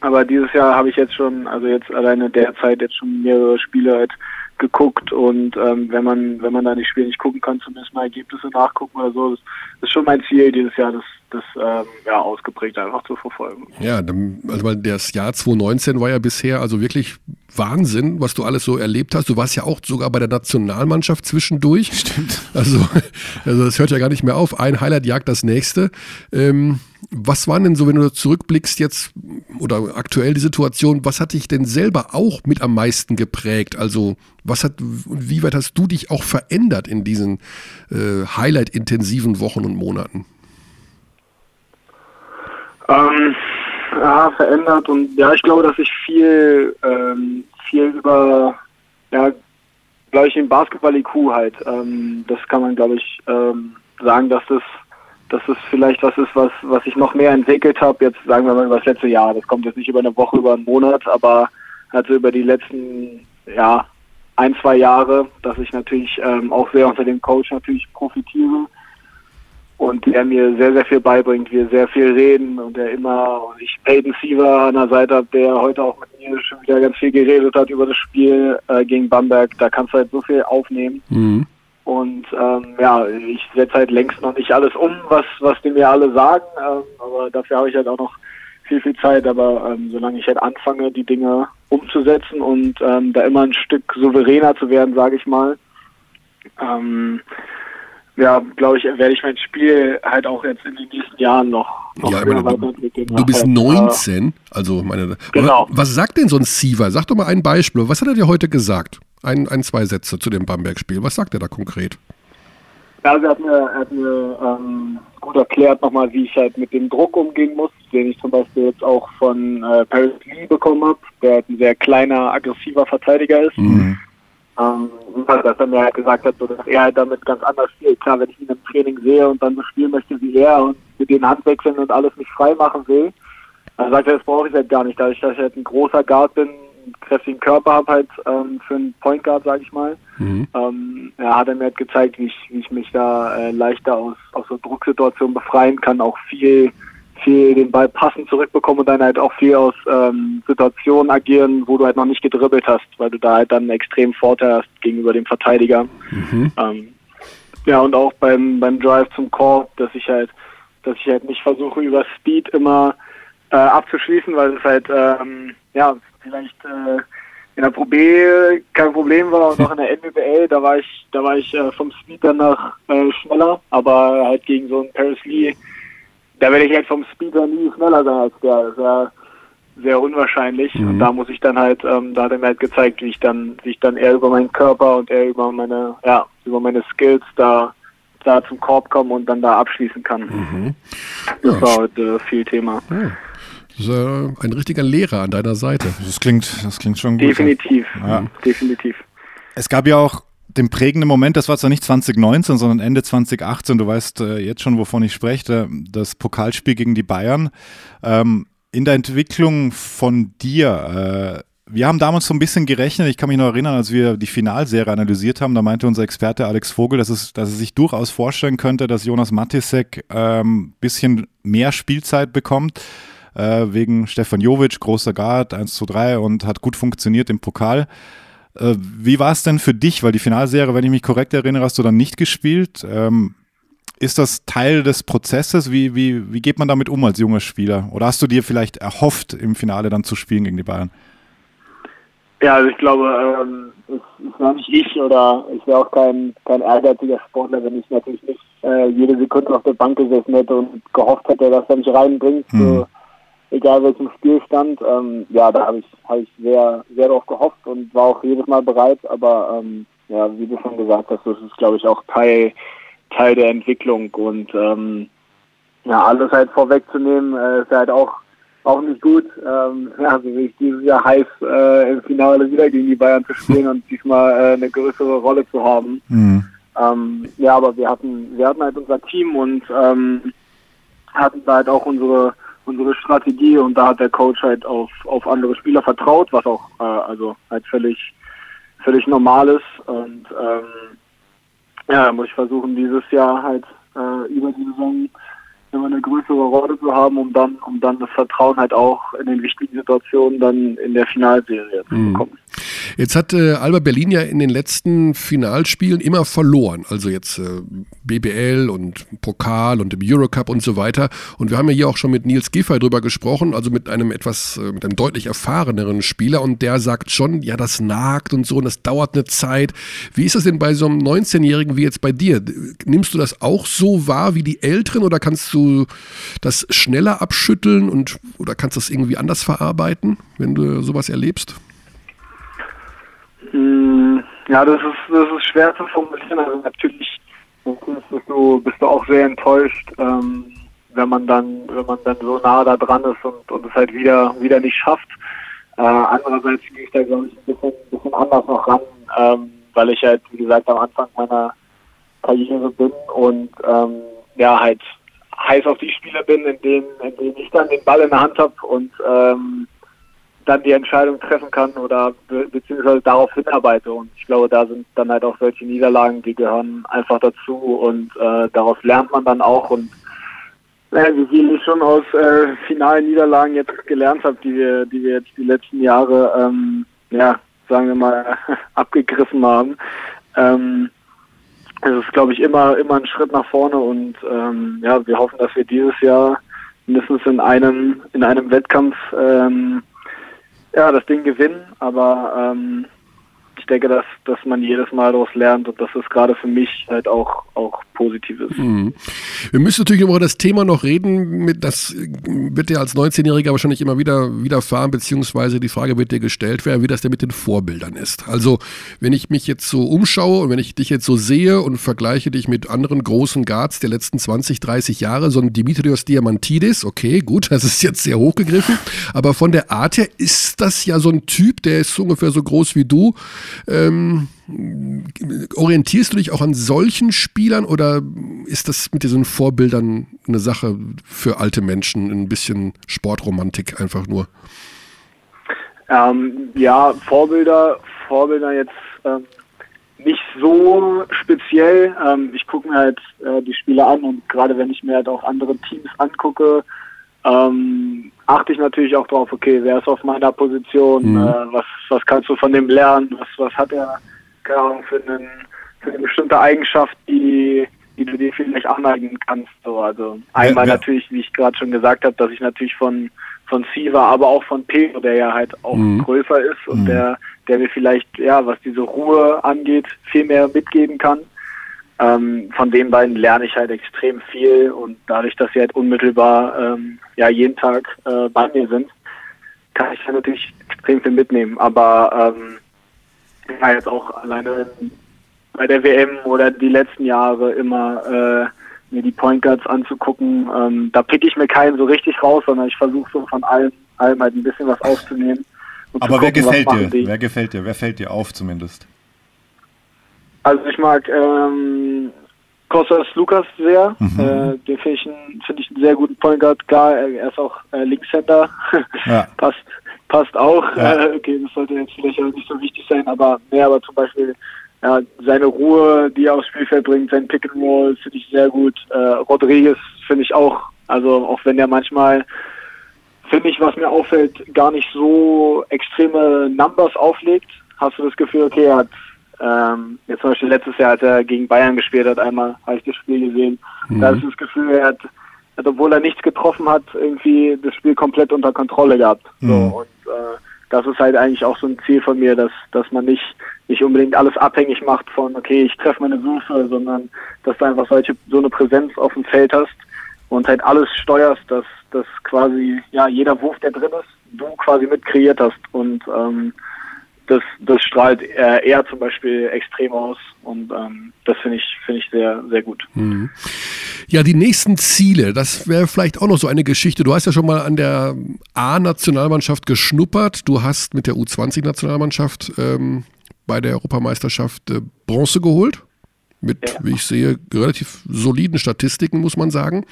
aber dieses Jahr habe ich jetzt schon, also jetzt alleine derzeit jetzt schon mehrere Spiele halt geguckt und ähm, wenn man wenn man da die Spiele nicht gucken kann, zumindest mal Ergebnisse nachgucken oder so, das ist schon mein Ziel dieses Jahr, das das ähm, ja ausgeprägt einfach zu verfolgen. Ja, also das Jahr 2019 war ja bisher also wirklich Wahnsinn, was du alles so erlebt hast. Du warst ja auch sogar bei der Nationalmannschaft zwischendurch. Stimmt. Also, also das hört ja gar nicht mehr auf. Ein Highlight jagt das nächste. Ähm, was waren denn so, wenn du zurückblickst jetzt oder aktuell die Situation, was hat dich denn selber auch mit am meisten geprägt? Also was hat, wie weit hast du dich auch verändert in diesen äh, Highlight-intensiven Wochen und Monaten? Ähm, ja, verändert und ja, ich glaube, dass ich viel, ähm, viel über, ja, glaube ich, im Basketball-IQ halt, ähm, das kann man, glaube ich, ähm, sagen, dass das dass es vielleicht was ist, was, was ich noch mehr entwickelt habe. Jetzt sagen wir mal über das letzte Jahr. Das kommt jetzt nicht über eine Woche, über einen Monat, aber also über die letzten, ja, ein, zwei Jahre, dass ich natürlich ähm, auch sehr unter dem Coach natürlich profitiere und der mir sehr, sehr viel beibringt, wir sehr viel reden und der immer, und ich Peyton Siever an der Seite habe, der heute auch mit mir schon wieder ganz viel geredet hat über das Spiel äh, gegen Bamberg, da kannst du halt so viel aufnehmen. Mhm. Und ähm, ja, ich setze halt längst noch nicht alles um, was, was die mir alle sagen, ähm, aber dafür habe ich halt auch noch viel, viel Zeit. Aber ähm, solange ich halt anfange, die Dinge umzusetzen und ähm, da immer ein Stück souveräner zu werden, sage ich mal, ähm, ja, glaube ich, werde ich mein Spiel halt auch jetzt in den nächsten Jahren noch, noch ja, meine, weiterentwickeln. Du bist 19, also meine. Genau. Was sagt denn so ein Siever? Sag doch mal ein Beispiel. Was hat er dir heute gesagt? Ein, ein zwei Sätze zu dem Bamberg-Spiel. Was sagt er da konkret? Ja, also er hat mir, er hat mir ähm, gut erklärt nochmal, wie ich halt mit dem Druck umgehen muss, den ich zum Beispiel jetzt auch von äh, Paris Lee bekommen habe, der halt ein sehr kleiner, aggressiver Verteidiger ist. Mhm. Ähm, dass er mir halt gesagt hat, so, dass er halt damit ganz anders spielt. Klar, wenn ich ihn im Training sehe und dann so spielen möchte wie er und mit den Handwechseln und alles mich frei machen will, dann sagt er, das brauche ich halt gar nicht. Dadurch, dass ich halt ein großer Guard bin, einen kräftigen Körper habe halt ähm, für einen Point Guard, sage ich mal, mhm. ähm, ja, hat er mir halt gezeigt, wie ich, wie ich mich da äh, leichter aus, aus so Drucksituationen befreien kann, auch viel viel den Ball passend zurückbekommen und dann halt auch viel aus ähm, Situationen agieren, wo du halt noch nicht gedribbelt hast, weil du da halt dann einen extremen Vorteil hast gegenüber dem Verteidiger. Mhm. Ähm, ja, und auch beim, beim Drive zum Korb, dass ich halt, dass ich halt nicht versuche, über Speed immer äh, abzuschließen, weil es halt, ähm, ja, vielleicht äh, in der Pro B kein Problem war und auch in der NWL, da war ich, da war ich äh, vom Speed danach äh, schneller, aber halt gegen so einen Paris Lee da werde ich halt vom Speeder nie schneller sein als der. Das ja sehr unwahrscheinlich. Mhm. Und da muss ich dann halt, ähm, da hat er mir halt gezeigt, wie ich dann, wie ich dann eher über meinen Körper und eher über meine, ja, über meine Skills da da zum Korb komme und dann da abschließen kann. Mhm. Das ja. war heute viel Thema. Ja. Das ist äh, ein richtiger Lehrer an deiner Seite. Das klingt, das klingt schon gut. Definitiv, ja. definitiv. Es gab ja auch dem prägenden Moment, das war zwar nicht 2019, sondern Ende 2018, du weißt äh, jetzt schon, wovon ich spreche, das Pokalspiel gegen die Bayern. Ähm, in der Entwicklung von dir, äh, wir haben damals so ein bisschen gerechnet, ich kann mich noch erinnern, als wir die Finalserie analysiert haben, da meinte unser Experte Alex Vogel, dass, es, dass er sich durchaus vorstellen könnte, dass Jonas Matisek ein ähm, bisschen mehr Spielzeit bekommt, äh, wegen Stefan Jovic, großer Guard, 1 zu 3 und hat gut funktioniert im Pokal. Äh, wie war es denn für dich? Weil die Finalserie, wenn ich mich korrekt erinnere, hast du dann nicht gespielt. Ähm, ist das Teil des Prozesses? Wie, wie, wie geht man damit um als junger Spieler? Oder hast du dir vielleicht erhofft, im Finale dann zu spielen gegen die Bayern? Ja, also ich glaube, ähm, ich war nicht ich oder ich wäre auch kein, kein ehrgeiziger Sportler, wenn ich natürlich nicht äh, jede Sekunde auf der Bank gesessen hätte und gehofft hätte, dass er mich reinbringt. Hm. So, egal welchem Spielstand. Ähm, ja, da habe ich, hab ich sehr, sehr darauf gehofft und war auch jedes Mal bereit. Aber ähm, ja, wie du schon gesagt hast, das ist, glaube ich, auch Teil, Teil der Entwicklung. Und ähm, ja, alles halt vorwegzunehmen, äh, ist halt auch auch nicht gut. Ähm, ja, also ich dieses Jahr heiß äh, im Finale wieder gegen die Bayern zu spielen und diesmal äh, eine größere Rolle zu haben. Mhm. Ähm, ja, aber wir hatten, wir hatten halt unser Team und ähm, hatten da halt auch unsere unsere Strategie und da hat der Coach halt auf, auf andere Spieler vertraut, was auch äh, also halt völlig völlig normal ist und ähm, ja, muss ich versuchen dieses Jahr halt äh, über die Saison immer eine größere Rolle zu haben, um dann, um dann das Vertrauen halt auch in den wichtigen Situationen dann in der Finalserie zu mhm. bekommen. Jetzt hat äh, Alba Berlin ja in den letzten Finalspielen immer verloren. Also jetzt äh, BBL und Pokal und im Eurocup und so weiter. Und wir haben ja hier auch schon mit Nils Giffey drüber gesprochen, also mit einem etwas, äh, mit einem deutlich erfahreneren Spieler. Und der sagt schon, ja, das nagt und so und das dauert eine Zeit. Wie ist das denn bei so einem 19-Jährigen wie jetzt bei dir? Nimmst du das auch so wahr wie die Älteren oder kannst du das schneller abschütteln und oder kannst du das irgendwie anders verarbeiten, wenn du sowas erlebst? Hm, ja, das ist, das ist schwer zu formulieren. Also natürlich bist du, bist du auch sehr enttäuscht, ähm, wenn man dann, wenn man dann so nah da dran ist und, und es halt wieder, wieder nicht schafft. Äh, andererseits gehe ich da, glaube ich, ein bisschen, bisschen anders noch ran, ähm, weil ich halt, wie gesagt, am Anfang meiner Karriere bin und ähm, ja, halt heiß auf die Spiele bin, in denen, in denen ich dann den Ball in der Hand habe und ähm, dann die Entscheidung treffen kann oder be beziehungsweise darauf hinarbeite. Und ich glaube, da sind dann halt auch solche Niederlagen, die gehören einfach dazu und äh, daraus lernt man dann auch und äh, wie viel ich schon aus äh, finalen Niederlagen jetzt gelernt habe, die wir, die wir jetzt die letzten Jahre, ähm, ja, sagen wir mal, abgegriffen haben. Ähm, es ist, glaube ich, immer, immer ein Schritt nach vorne und ähm, ja, wir hoffen, dass wir dieses Jahr mindestens in einem, in einem Wettkampf ähm, ja, das Ding gewinnen, aber ähm, ich denke, dass, dass man jedes Mal daraus lernt und dass es gerade für mich halt auch, auch positiv ist. Mhm. Wir müssen natürlich über das Thema noch reden. Das wird dir als 19-Jähriger wahrscheinlich immer wieder widerfahren, beziehungsweise die Frage wird dir gestellt werden, wie das denn mit den Vorbildern ist. Also, wenn ich mich jetzt so umschaue und wenn ich dich jetzt so sehe und vergleiche dich mit anderen großen Guards der letzten 20, 30 Jahre, so ein Dimitrios Diamantidis, okay, gut, das ist jetzt sehr hochgegriffen, aber von der Art her ist das ja so ein Typ, der ist ungefähr so groß wie du, ähm, orientierst du dich auch an solchen Spielern oder ist das mit diesen Vorbildern eine Sache für alte Menschen, ein bisschen Sportromantik einfach nur? Ähm, ja, Vorbilder, Vorbilder jetzt ähm, nicht so speziell. Ähm, ich gucke mir halt äh, die Spiele an und gerade wenn ich mir halt auch andere Teams angucke, ähm, achte ich natürlich auch drauf, okay, wer ist auf meiner Position, mhm. äh, was, was kannst du von dem lernen, was, was hat er keine für, einen, für eine bestimmte Eigenschaft, die, die du dir vielleicht aneignen kannst. So, also einmal ja, ja. natürlich, wie ich gerade schon gesagt habe, dass ich natürlich von von Siva, aber auch von Pedro, der ja halt auch mhm. größer ist und mhm. der, der mir vielleicht, ja, was diese Ruhe angeht, viel mehr mitgeben kann. Ähm, von den beiden lerne ich halt extrem viel und dadurch, dass sie halt unmittelbar ähm, ja jeden Tag äh, bei mir sind, kann ich halt natürlich extrem viel mitnehmen. Aber ähm, ja, jetzt auch alleine bei der WM oder die letzten Jahre immer äh, mir die Point Guards anzugucken. Ähm, da pick ich mir keinen so richtig raus, sondern ich versuche so von allem, allem halt ein bisschen was aufzunehmen. Aber gucken, wer gefällt dir? Die. Wer gefällt dir? Wer fällt dir auf zumindest? Also ich mag ähm, Kostas Lukas sehr. Mhm. Äh, den finde ich, find ich einen sehr guten Point Guard. Klar, er ist auch äh, Linkshänder. Ja. passt, passt auch. Ja. Äh, okay, das sollte jetzt vielleicht auch nicht so wichtig sein, aber mehr, aber zum Beispiel ja, seine Ruhe, die er aufs Spielfeld bringt, sein Pick and Roll finde ich sehr gut. Äh, Rodriguez finde ich auch, also auch wenn der manchmal, finde ich, was mir auffällt, gar nicht so extreme Numbers auflegt, hast du das Gefühl, okay, er hat ähm, jetzt zum Beispiel letztes Jahr, als er gegen Bayern gespielt hat, einmal habe ich das Spiel gesehen, mhm. da ist das Gefühl, er hat, obwohl er nichts getroffen hat, irgendwie das Spiel komplett unter Kontrolle gehabt. Mhm. So, und äh, das ist halt eigentlich auch so ein Ziel von mir, dass, dass man nicht, nicht unbedingt alles abhängig macht von, okay, ich treffe meine Würfe, sondern dass du einfach solche, so eine Präsenz auf dem Feld hast und halt alles steuerst, dass, dass quasi, ja, jeder Wurf, der drin ist, du quasi mit kreiert hast und, ähm, das, das strahlt er, er zum Beispiel extrem aus und ähm, das finde ich, finde ich sehr, sehr gut. Mhm. Ja, die nächsten Ziele, das wäre vielleicht auch noch so eine Geschichte. Du hast ja schon mal an der A-Nationalmannschaft geschnuppert. Du hast mit der U20-Nationalmannschaft ähm, bei der Europameisterschaft äh, Bronze geholt mit, ja. wie ich sehe, relativ soliden Statistiken, muss man sagen.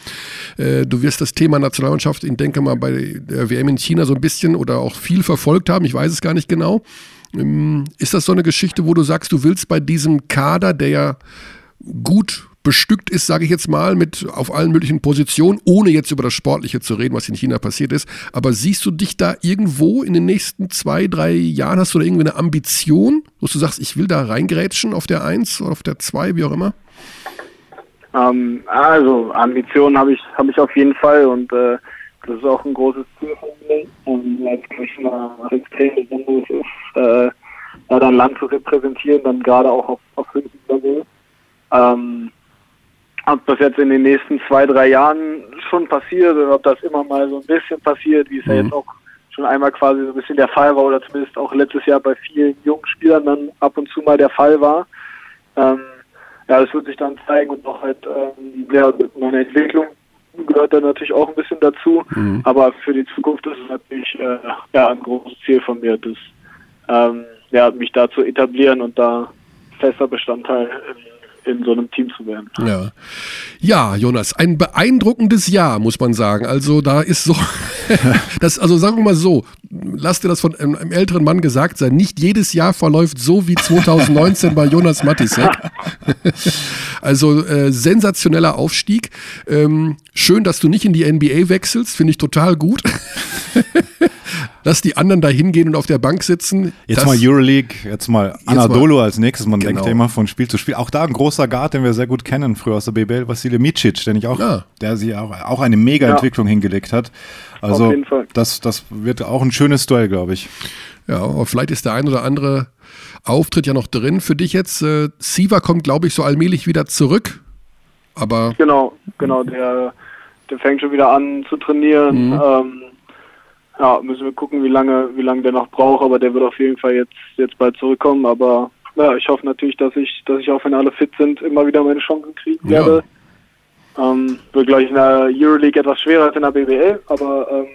Äh, du wirst das Thema Nationalmannschaft, ich denke mal, bei der WM in China so ein bisschen oder auch viel verfolgt haben. Ich weiß es gar nicht genau. Ähm, ist das so eine Geschichte, wo du sagst, du willst bei diesem Kader, der ja gut bestückt ist, sage ich jetzt mal, mit auf allen möglichen Positionen, ohne jetzt über das Sportliche zu reden, was in China passiert ist. Aber siehst du dich da irgendwo in den nächsten zwei, drei Jahren? Hast du da irgendwie eine Ambition, wo du sagst, ich will da reingrätschen auf der Eins oder auf der Zwei, wie auch immer? Ähm, also Ambitionen habe ich, habe ich auf jeden Fall und äh, das ist auch ein großes Ziel von mir. Und es mal was extrem Besonderes ist, äh, ja, dein Land zu repräsentieren, dann gerade auch auf, auf höchstem Level. Ähm, ob das jetzt in den nächsten zwei, drei Jahren schon passiert oder ob das immer mal so ein bisschen passiert, wie es mhm. ja jetzt auch schon einmal quasi so ein bisschen der Fall war oder zumindest auch letztes Jahr bei vielen jungen Spielern dann ab und zu mal der Fall war. Ähm, ja, das wird sich dann zeigen und auch halt ähm, ja, meine Entwicklung gehört da natürlich auch ein bisschen dazu. Mhm. Aber für die Zukunft ist es natürlich äh, ja, ein großes Ziel von mir, das, ähm, ja, mich da zu etablieren und da fester Bestandteil in, in so einem Team zu werden. Ja. ja, Jonas, ein beeindruckendes Jahr, muss man sagen. Also da ist so das, also sagen wir mal so, lass dir das von einem, älteren Mann gesagt sein, nicht jedes Jahr verläuft so wie 2019 bei Jonas Matisek. also äh, sensationeller Aufstieg. Ähm, schön, dass du nicht in die NBA wechselst, finde ich total gut. Lass die anderen da hingehen und auf der Bank sitzen. Jetzt mal Euroleague, jetzt mal Anadolu als nächstes. Man genau. denkt immer von Spiel zu Spiel. Auch da ein großer Guard, den wir sehr gut kennen, früher aus der BBL, Vasilij Micic, den ich auch, ja. der sie auch, auch eine Mega-Entwicklung ja. hingelegt hat. Also das, das wird auch ein schönes Duell, glaube ich. Ja, aber vielleicht ist der ein oder andere Auftritt ja noch drin für dich jetzt. Äh, Siva kommt, glaube ich, so allmählich wieder zurück. Aber genau, genau, der, der fängt schon wieder an zu trainieren. Mhm. Ähm, ja, müssen wir gucken, wie lange, wie lange der noch braucht, aber der wird auf jeden Fall jetzt, jetzt bald zurückkommen. Aber ja, ich hoffe natürlich, dass ich, dass ich auch wenn alle fit sind, immer wieder meine Chancen kriegen werde. Ja. Ähm, wird gleich in der Euroleague etwas schwerer als in der BBL, aber ähm,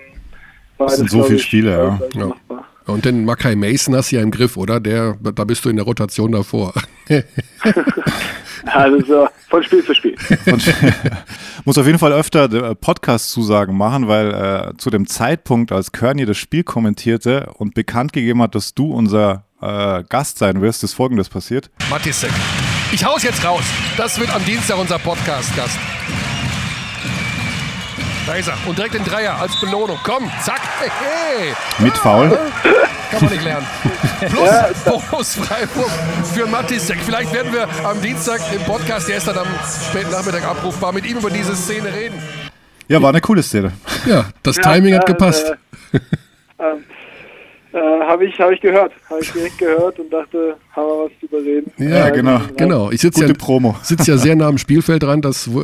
das sind so viele Spiele, ja. ja. Und den Makai Mason hast du ja im Griff, oder? Der, da bist du in der Rotation davor. also von Spiel zu Spiel. Muss auf jeden Fall öfter äh, Podcast-Zusagen machen, weil äh, zu dem Zeitpunkt, als Kearney das Spiel kommentierte und bekannt gegeben hat, dass du unser äh, Gast sein wirst, ist folgendes passiert. Matisek. Ich hau's jetzt raus. Das wird am Dienstag unser Podcast-Gast. Da ist er. Und direkt den Dreier als Belohnung. Komm, zack. Hey, hey. Mit Foul. Kann man nicht lernen. Plus Bonus Freiburg für Matisek. Vielleicht werden wir am Dienstag im Podcast, der ist dann am späten Nachmittag abrufbar, mit ihm über diese Szene reden. Ja, war eine coole Szene. Ja, das ja, Timing hat gepasst. Äh, äh, äh, habe ich, hab ich gehört. Habe ich direkt gehört und dachte, haben wir was zu überreden. Ja, genau, genau. Ich sitze ja, sitz ja sehr nah am Spielfeld dran. Das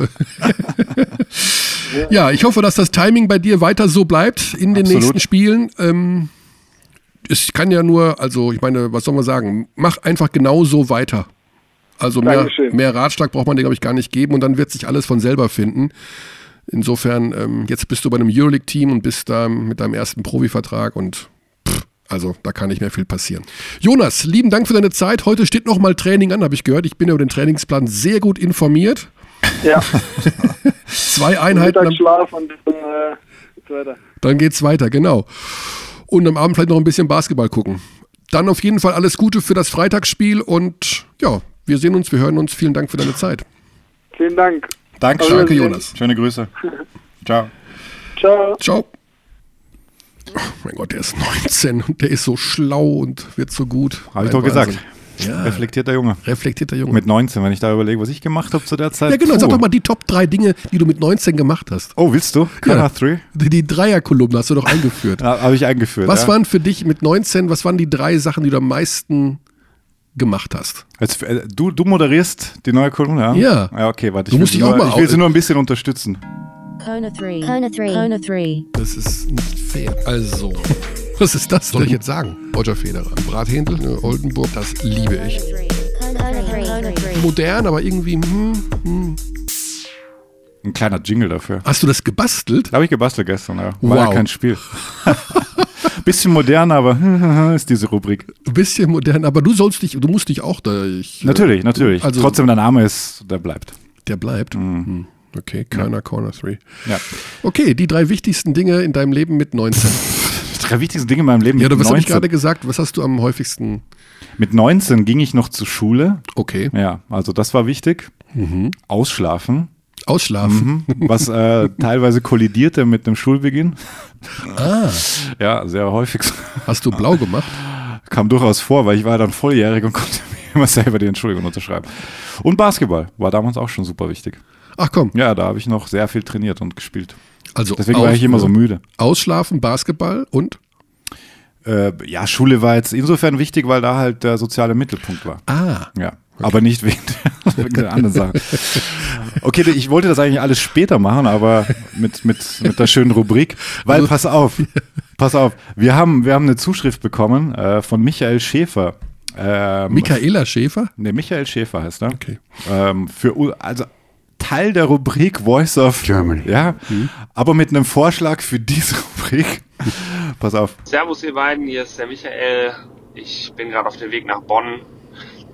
ja, ich hoffe, dass das Timing bei dir weiter so bleibt in den Absolut. nächsten Spielen. Ähm, es kann ja nur, also ich meine, was soll man sagen? Mach einfach genau so weiter. Also mehr, mehr Ratschlag braucht man dir, glaube ich, gar nicht geben und dann wird sich alles von selber finden. Insofern, ähm, jetzt bist du bei einem Euroleague-Team und bist da mit deinem ersten Profivertrag und also da kann nicht mehr viel passieren. Jonas, lieben Dank für deine Zeit. Heute steht noch mal Training an, habe ich gehört. Ich bin über den Trainingsplan sehr gut informiert. Ja. Zwei Einheiten. Mittagsschlaf und dann äh, geht's weiter. Dann geht's weiter, genau. Und am Abend vielleicht noch ein bisschen Basketball gucken. Dann auf jeden Fall alles Gute für das Freitagsspiel und ja, wir sehen uns, wir hören uns. Vielen Dank für deine Zeit. Vielen Dank. Danke, Danke Jonas. Schöne Grüße. Ciao. Ciao. Ciao. Oh mein Gott, der ist 19 und der ist so schlau und wird so gut. Habe ich doch Wahnsinn. gesagt. Ja. Reflektierter Junge. Reflektierter Junge. Mit 19, wenn ich da überlege, was ich gemacht habe zu der Zeit. Ja, genau. Puh. Sag doch mal die Top 3 Dinge, die du mit 19 gemacht hast. Oh, willst du? Kana 3? Ja, die, die Dreierkolumne hast du doch eingeführt. ja, habe ich eingeführt. Was ja. waren für dich mit 19, was waren die drei Sachen, die du am meisten gemacht hast? Jetzt, äh, du, du moderierst die neue Kolumne, ja? Ja. Ja, okay, warte. Du musst dich auch mal ich will sie nur ein bisschen unterstützen. Kona 3. Kona 3. Kona 3. Das ist nicht fair. Also, was ist das? Soll ich jetzt sagen? Roger Federer. Brathändel, ne, Oldenburg, das liebe ich. Modern, aber irgendwie. Hm, hm. Ein kleiner Jingle dafür. Hast du das gebastelt? Habe ich gebastelt gestern, ja. War wow. ja kein Spiel. Bisschen modern, aber ist diese Rubrik. Bisschen modern, aber du sollst dich, du musst dich auch da. Ich, natürlich, natürlich. Also, Trotzdem, der Name ist, der bleibt. Der bleibt. Mhm. Hm. Okay, keiner ja. Corner 3. Ja. Okay, die drei wichtigsten Dinge in deinem Leben mit 19. drei wichtigsten Dinge in meinem Leben ja, mit 19. Ja, was habe ich gerade gesagt? Was hast du am häufigsten? Mit 19 ging ich noch zur Schule. Okay. Ja, also das war wichtig. Mhm. Ausschlafen. Ausschlafen. Mhm. Was äh, teilweise kollidierte mit dem Schulbeginn. Ah. Ja, sehr häufig. Hast du blau gemacht? Kam durchaus vor, weil ich war dann volljährig und konnte mir immer selber die Entschuldigung unterschreiben. Und Basketball war damals auch schon super wichtig. Ach komm. Ja, da habe ich noch sehr viel trainiert und gespielt. Also Deswegen war ich immer so müde. Ausschlafen, Basketball und? Äh, ja, Schule war jetzt insofern wichtig, weil da halt der soziale Mittelpunkt war. Ah. Ja. Okay. Aber nicht wegen der, wegen der anderen Sachen. Okay, ich wollte das eigentlich alles später machen, aber mit, mit, mit der schönen Rubrik. Weil, also, pass auf, pass auf, wir haben, wir haben eine Zuschrift bekommen äh, von Michael Schäfer. Ähm, Michaela Schäfer? Ne, Michael Schäfer heißt er. Okay. Ähm, für, also Teil der Rubrik Voice of Germany. Ja, mhm. aber mit einem Vorschlag für diese Rubrik. Pass auf. Servus ihr beiden, hier ist der Michael. Ich bin gerade auf dem Weg nach Bonn.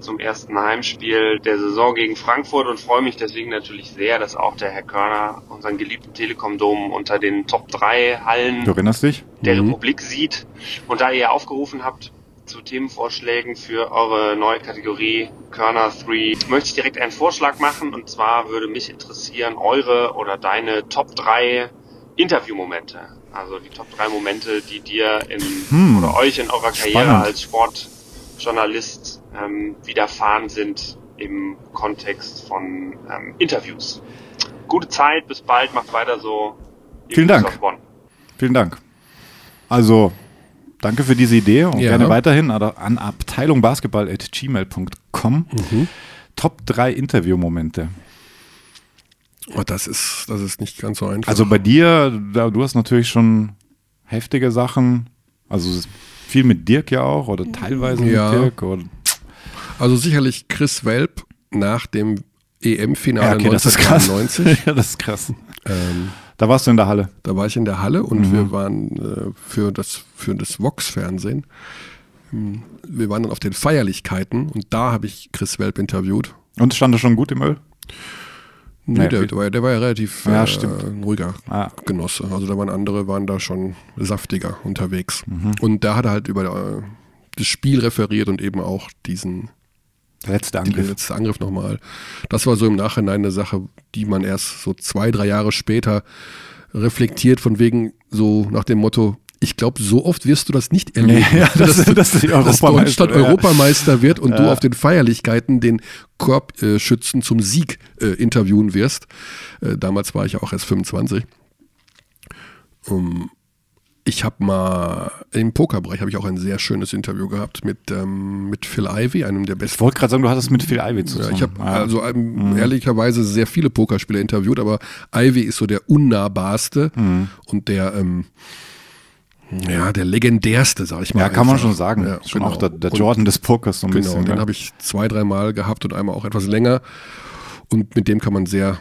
zum ersten Heimspiel der Saison gegen Frankfurt und freue mich deswegen natürlich sehr, dass auch der Herr Körner unseren geliebten Telekom-Dom unter den Top 3 Hallen Du erinnerst dich? der Republik sieht. Und da ihr aufgerufen habt zu Themenvorschlägen für eure neue Kategorie Körner 3, möchte ich direkt einen Vorschlag machen. Und zwar würde mich interessieren, eure oder deine Top 3 Interviewmomente. Also die Top 3 Momente, die dir in, Hm. oder euch in eurer Karriere Spannend. als Sportjournalist ähm, widerfahren sind im Kontext von ähm, Interviews. Gute Zeit, bis bald, macht weiter so. Vielen Dank. Vielen Dank. Also, danke für diese Idee und Ja. gerne weiterhin an abteilungbasketball.gmail.com. Top 3 Interviewmomente. Oh, das ist, das ist nicht ganz so einfach. Also bei dir, da, du hast natürlich schon heftige Sachen. Also viel mit Dirk ja auch oder teilweise Ja. mit Dirk. Oder, Also sicherlich Chris Welp nach dem EM-Finale ja, okay, das ist krass. 1999. ja, das ist krass. ähm, Da warst du in der Halle. da war ich in der Halle und Mhm. wir waren äh, für das, für das Vox-Fernsehen. ähm, Wir waren dann auf den Feierlichkeiten und da habe ich Chris Welp interviewt. Und stand er schon gut im Öl? Nee, Nee, der, der, war, der war ja relativ Ja, äh, ruhiger Ah. Genosse. Also da waren andere, waren da schon saftiger unterwegs. Mhm. Und da hat er halt über äh, das Spiel referiert und eben auch diesen Der letzte der Angriff. letzte Angriff nochmal. Das war so im Nachhinein eine Sache, die man erst so zwei, drei Jahre später reflektiert, von wegen so nach dem Motto, ich glaube, so oft wirst du das nicht erleben, Ja, dass- dass die dass Europameister- Deutschland ja. Europameister wird und du Ja. auf den Feierlichkeiten den Korbschützen zum Sieg äh, interviewen wirst. Äh, damals war ich ja auch erst 25. Um, ich habe mal im Pokerbereich habe ich auch ein sehr schönes Interview gehabt mit, ähm, mit Phil Ivey, einem der besten Ich wollte gerade sagen, du hattest mit Phil Ivey zu tun. ja, ich habe Ja. also ähm, ehrlicherweise sehr viele Pokerspieler interviewt, aber Ivy ist so der unnahbarste Mhm. und der ähm, ja, der legendärste, sag ich mal. ja, kann man einfach. schon sagen. Ja, schon genau. auch der, der Und- Jordan des Pokers so ein Genau, bisschen. den ja. habe ich zwei, dreimal gehabt und einmal auch etwas länger. Und mit dem kann man sehr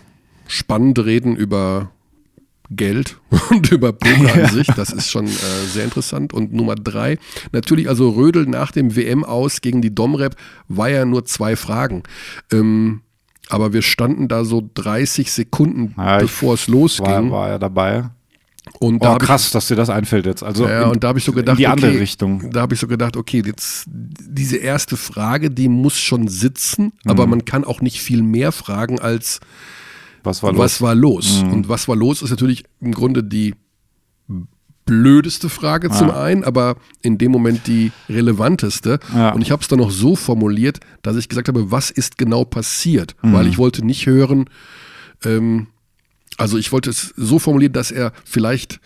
spannend reden über Geld und über Poker an sich. Das ist schon äh, sehr interessant. Und Nummer drei, natürlich also Rödel nach dem WM aus gegen die Domrep war ja nur zwei Fragen. Ähm, aber wir standen da so 30 Sekunden, Ja, ich bevor es losging. war, war er dabei. und da Oh, ich- krass, dass dir das einfällt jetzt. Also ja, in, und da habe ich so gedacht, in die andere okay, Richtung. Da habe ich so gedacht, okay, jetzt diese erste Frage, die muss schon sitzen, aber Mhm. man kann auch nicht viel mehr fragen als Was war los? was war los? Mhm. Und was war los ist natürlich im Grunde die blödeste Frage zum einen, aber in dem Moment die relevanteste. Ja. Und ich habe es dann noch so formuliert, dass ich gesagt habe, was ist genau passiert? Mhm. Weil ich wollte nicht hören, ähm, also ich wollte es so formulieren, dass er vielleicht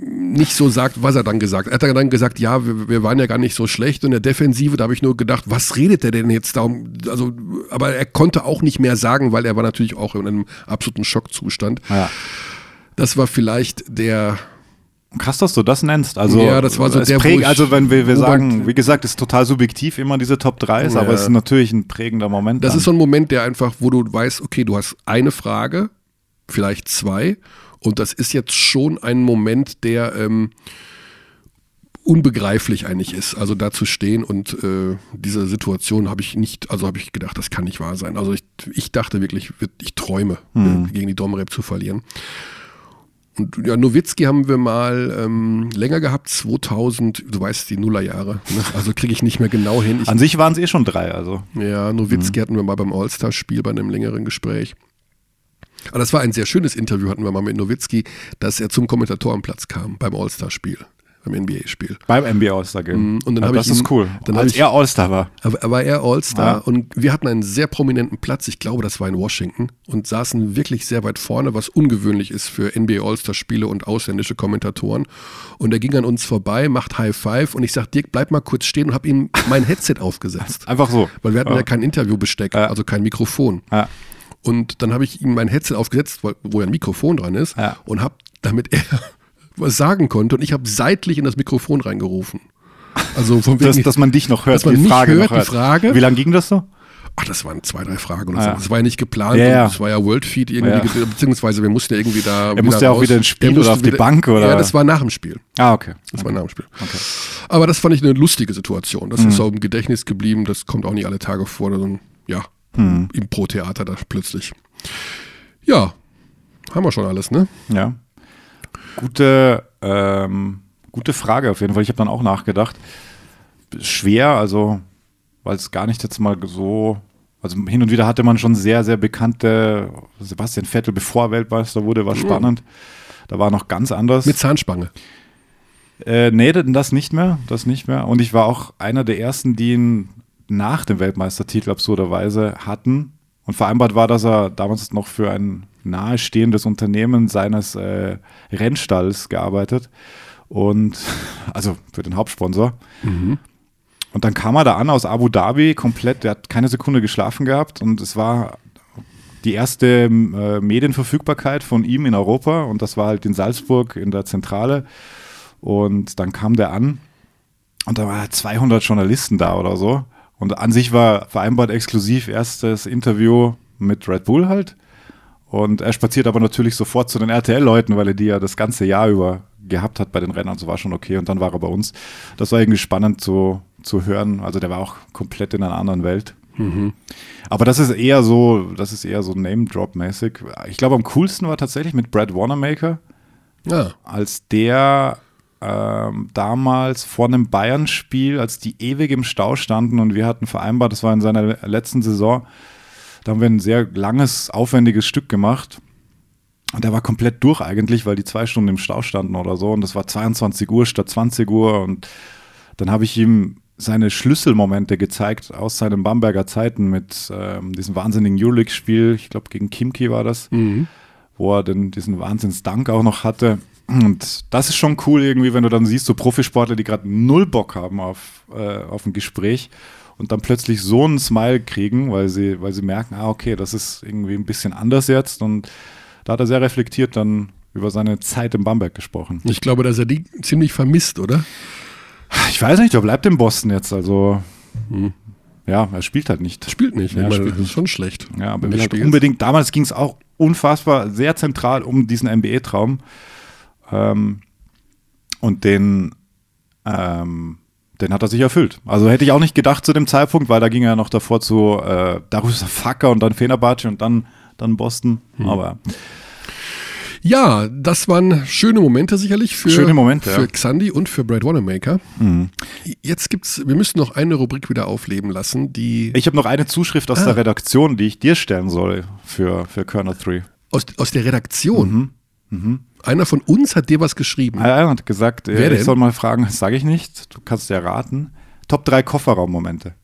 nicht so sagt, was er dann gesagt hat. Er hat dann gesagt, ja, wir, wir waren ja gar nicht so schlecht in der Defensive. Da habe ich nur gedacht, was redet der denn jetzt da? Also, aber er konnte auch nicht mehr sagen, weil er war natürlich auch in einem absoluten Schockzustand. Ja. Das war vielleicht der, Krass, dass du das nennst. Also, Ja, das war so der, präg, Also, wenn wir, wir sagen, wie gesagt, ist total subjektiv immer diese Top 3, Ja. aber es ist natürlich ein prägender Moment. das dann. ist so ein Moment, der einfach, wo du weißt, okay, du hast eine Frage, vielleicht zwei, und das ist jetzt schon ein Moment, der ähm, unbegreiflich eigentlich ist. Also da zu stehen und äh, diese Situation habe ich nicht, also habe ich gedacht, das kann nicht wahr sein. Also ich, ich dachte wirklich, ich träume, Hm. äh, gegen die Domrep zu verlieren. Und ja, Nowitzki haben wir mal ähm, länger gehabt, 2000, du weißt, die Nullerjahre. Ne? Also kriege ich nicht mehr genau hin. Ich An sich waren es eh schon drei, also. ja, Mhm. Nowitzki hatten wir mal beim All-Star-Spiel bei einem längeren Gespräch. Aber das war ein sehr schönes Interview, hatten wir mal mit Nowitzki, dass er zum Kommentatorenplatz kam beim All-Star-Spiel, beim NBA-Spiel. Beim NBA All-Star Game. Mhm, und dann hab das ich ist ihn- cool. dann Als ich- er All-Star war. Er war er All-Star Ja. und wir hatten einen sehr prominenten Platz, ich glaube, das war in Washington, und saßen wirklich sehr weit vorne, was ungewöhnlich ist für NBA All-Star-Spiele und ausländische Kommentatoren. Und er ging an uns vorbei, macht High Five und ich sag, Dirk, bleib mal kurz stehen und habe ihm mein Headset aufgesetzt. Einfach so. Weil wir hatten Ja. ja kein Interviewbesteck, Ja. also kein Mikrofon. Ja. Und dann habe ich ihm mein Headset aufgesetzt, wo ja ein Mikrofon dran ist, Ja. und habe, damit er was sagen konnte, und ich habe seitlich in das Mikrofon reingerufen. Also von Dass, wegen, dass man dich noch hört, Dass man die Frage hört, noch die Frage. Wie lange ging das so? Ach, das waren zwei, drei Fragen oder Ah, so. Das war ja nicht geplant. Und ja. Das war ja World Feed irgendwie, ge- beziehungsweise wir mussten ja irgendwie da. Er musste ja auch wieder ins Spiel Er oder auf die Bank, oder? Ja, das war nach dem Spiel. Ah, okay. Das war nach dem Spiel. Aber das fand ich eine lustige Situation. Mhm. Das ist auch im Gedächtnis geblieben. Das kommt auch nicht alle Tage vor. So ein, ja, Mhm. im Pro-Theater da plötzlich. Ja, haben wir schon alles, ne? Ja. Gute, ähm, gute Frage auf jeden Fall. Ich habe dann auch nachgedacht. Schwer, also, weil es gar nicht jetzt mal so. Also hin und wieder hatte man schon sehr, sehr bekannte Sebastian Vettel, bevor er Weltmeister wurde, war spannend. Da war noch ganz anders. Mit Zahnspange. Äh, nee, das nicht mehr, das nicht mehr. Und ich war auch einer der ersten, die ihn nach dem Weltmeistertitel absurderweise hatten. Und vereinbart war, dass er damals noch für ein nahestehendes Unternehmen seines äh, Rennstalls gearbeitet. Und also für den Hauptsponsor. Und dann kam er da an aus Abu Dhabi, komplett, der hat keine Sekunde geschlafen gehabt und es war die erste äh, Medienverfügbarkeit von ihm in Europa und das war halt in Salzburg in der Zentrale. Und dann kam der an und da waren 200 Journalisten da oder so. Und an sich war vereinbart exklusiv erstes Interview mit Red Bull halt. Und er spaziert aber natürlich sofort zu den RTL-Leuten, weil er die ja das ganze Jahr über gehabt hat bei den Rennen. Also war schon okay. Und dann war er bei uns. Das war irgendwie spannend zu, zu hören. Also der war auch komplett in einer anderen Welt. Aber das ist eher so, das ist eher so Name-Drop-mäßig. Ich glaube, am coolsten war tatsächlich mit Brad Wanamaker Ja. als der ähm, damals vor einem Bayern-Spiel, als die ewig im Stau standen und wir hatten vereinbart, das war in seiner letzten Saison, da haben wir ein sehr langes, aufwendiges Stück gemacht. Und der war komplett durch eigentlich, weil die zwei Stunden im Stau standen oder so. Und das war 22 Uhr statt 20 Uhr. Und dann habe ich ihm seine Schlüsselmomente gezeigt aus seinen Bamberger Zeiten mit ähm, diesem wahnsinnigen Euroleague-Spiel. Ich glaube, gegen Kimki war das wo er den, diesen Wahnsinnsdank auch noch hatte. Und das ist schon cool irgendwie, wenn du dann siehst, so Profisportler, die gerade null Bock haben auf, äh, auf ein Gespräch und dann plötzlich so einen Smile kriegen, weil sie, weil sie merken, ah, okay, das ist irgendwie ein bisschen anders jetzt. Und da hat er sehr reflektiert dann über seine Zeit in Bamberg gesprochen. Ich glaube, dass er die ziemlich vermisst, oder? Ich weiß nicht, er bleibt in Boston jetzt, also ja, er spielt halt nicht. Spielt nicht. Ja, meine, spielt das ist schon schlecht. Ja, aber Wenn halt unbedingt, damals ging es auch unfassbar sehr zentral um diesen NBA-Traum. Ähm, und den, ähm, den hat er sich erfüllt. Also hätte ich auch nicht gedacht zu dem Zeitpunkt, weil da ging er noch davor zu äh, Darussafaka und dann Fenerbahce und dann, dann Boston. Hm. Aber Ja, das waren schöne Momente sicherlich für, Schöne Momente, für ja. Xandi und für Brad Wanamaker. Jetzt gibt's, wir müssen noch eine Rubrik wieder aufleben lassen, die ich habe noch eine Zuschrift aus Ah. der Redaktion, die ich dir stellen soll für, für Körner 3. aus, aus der Redaktion. Einer von uns hat dir was geschrieben. Er hat gesagt, Wer äh, ich denn? soll mal fragen, das sage ich nicht, du kannst ja raten. Top 3 Kofferraummomente.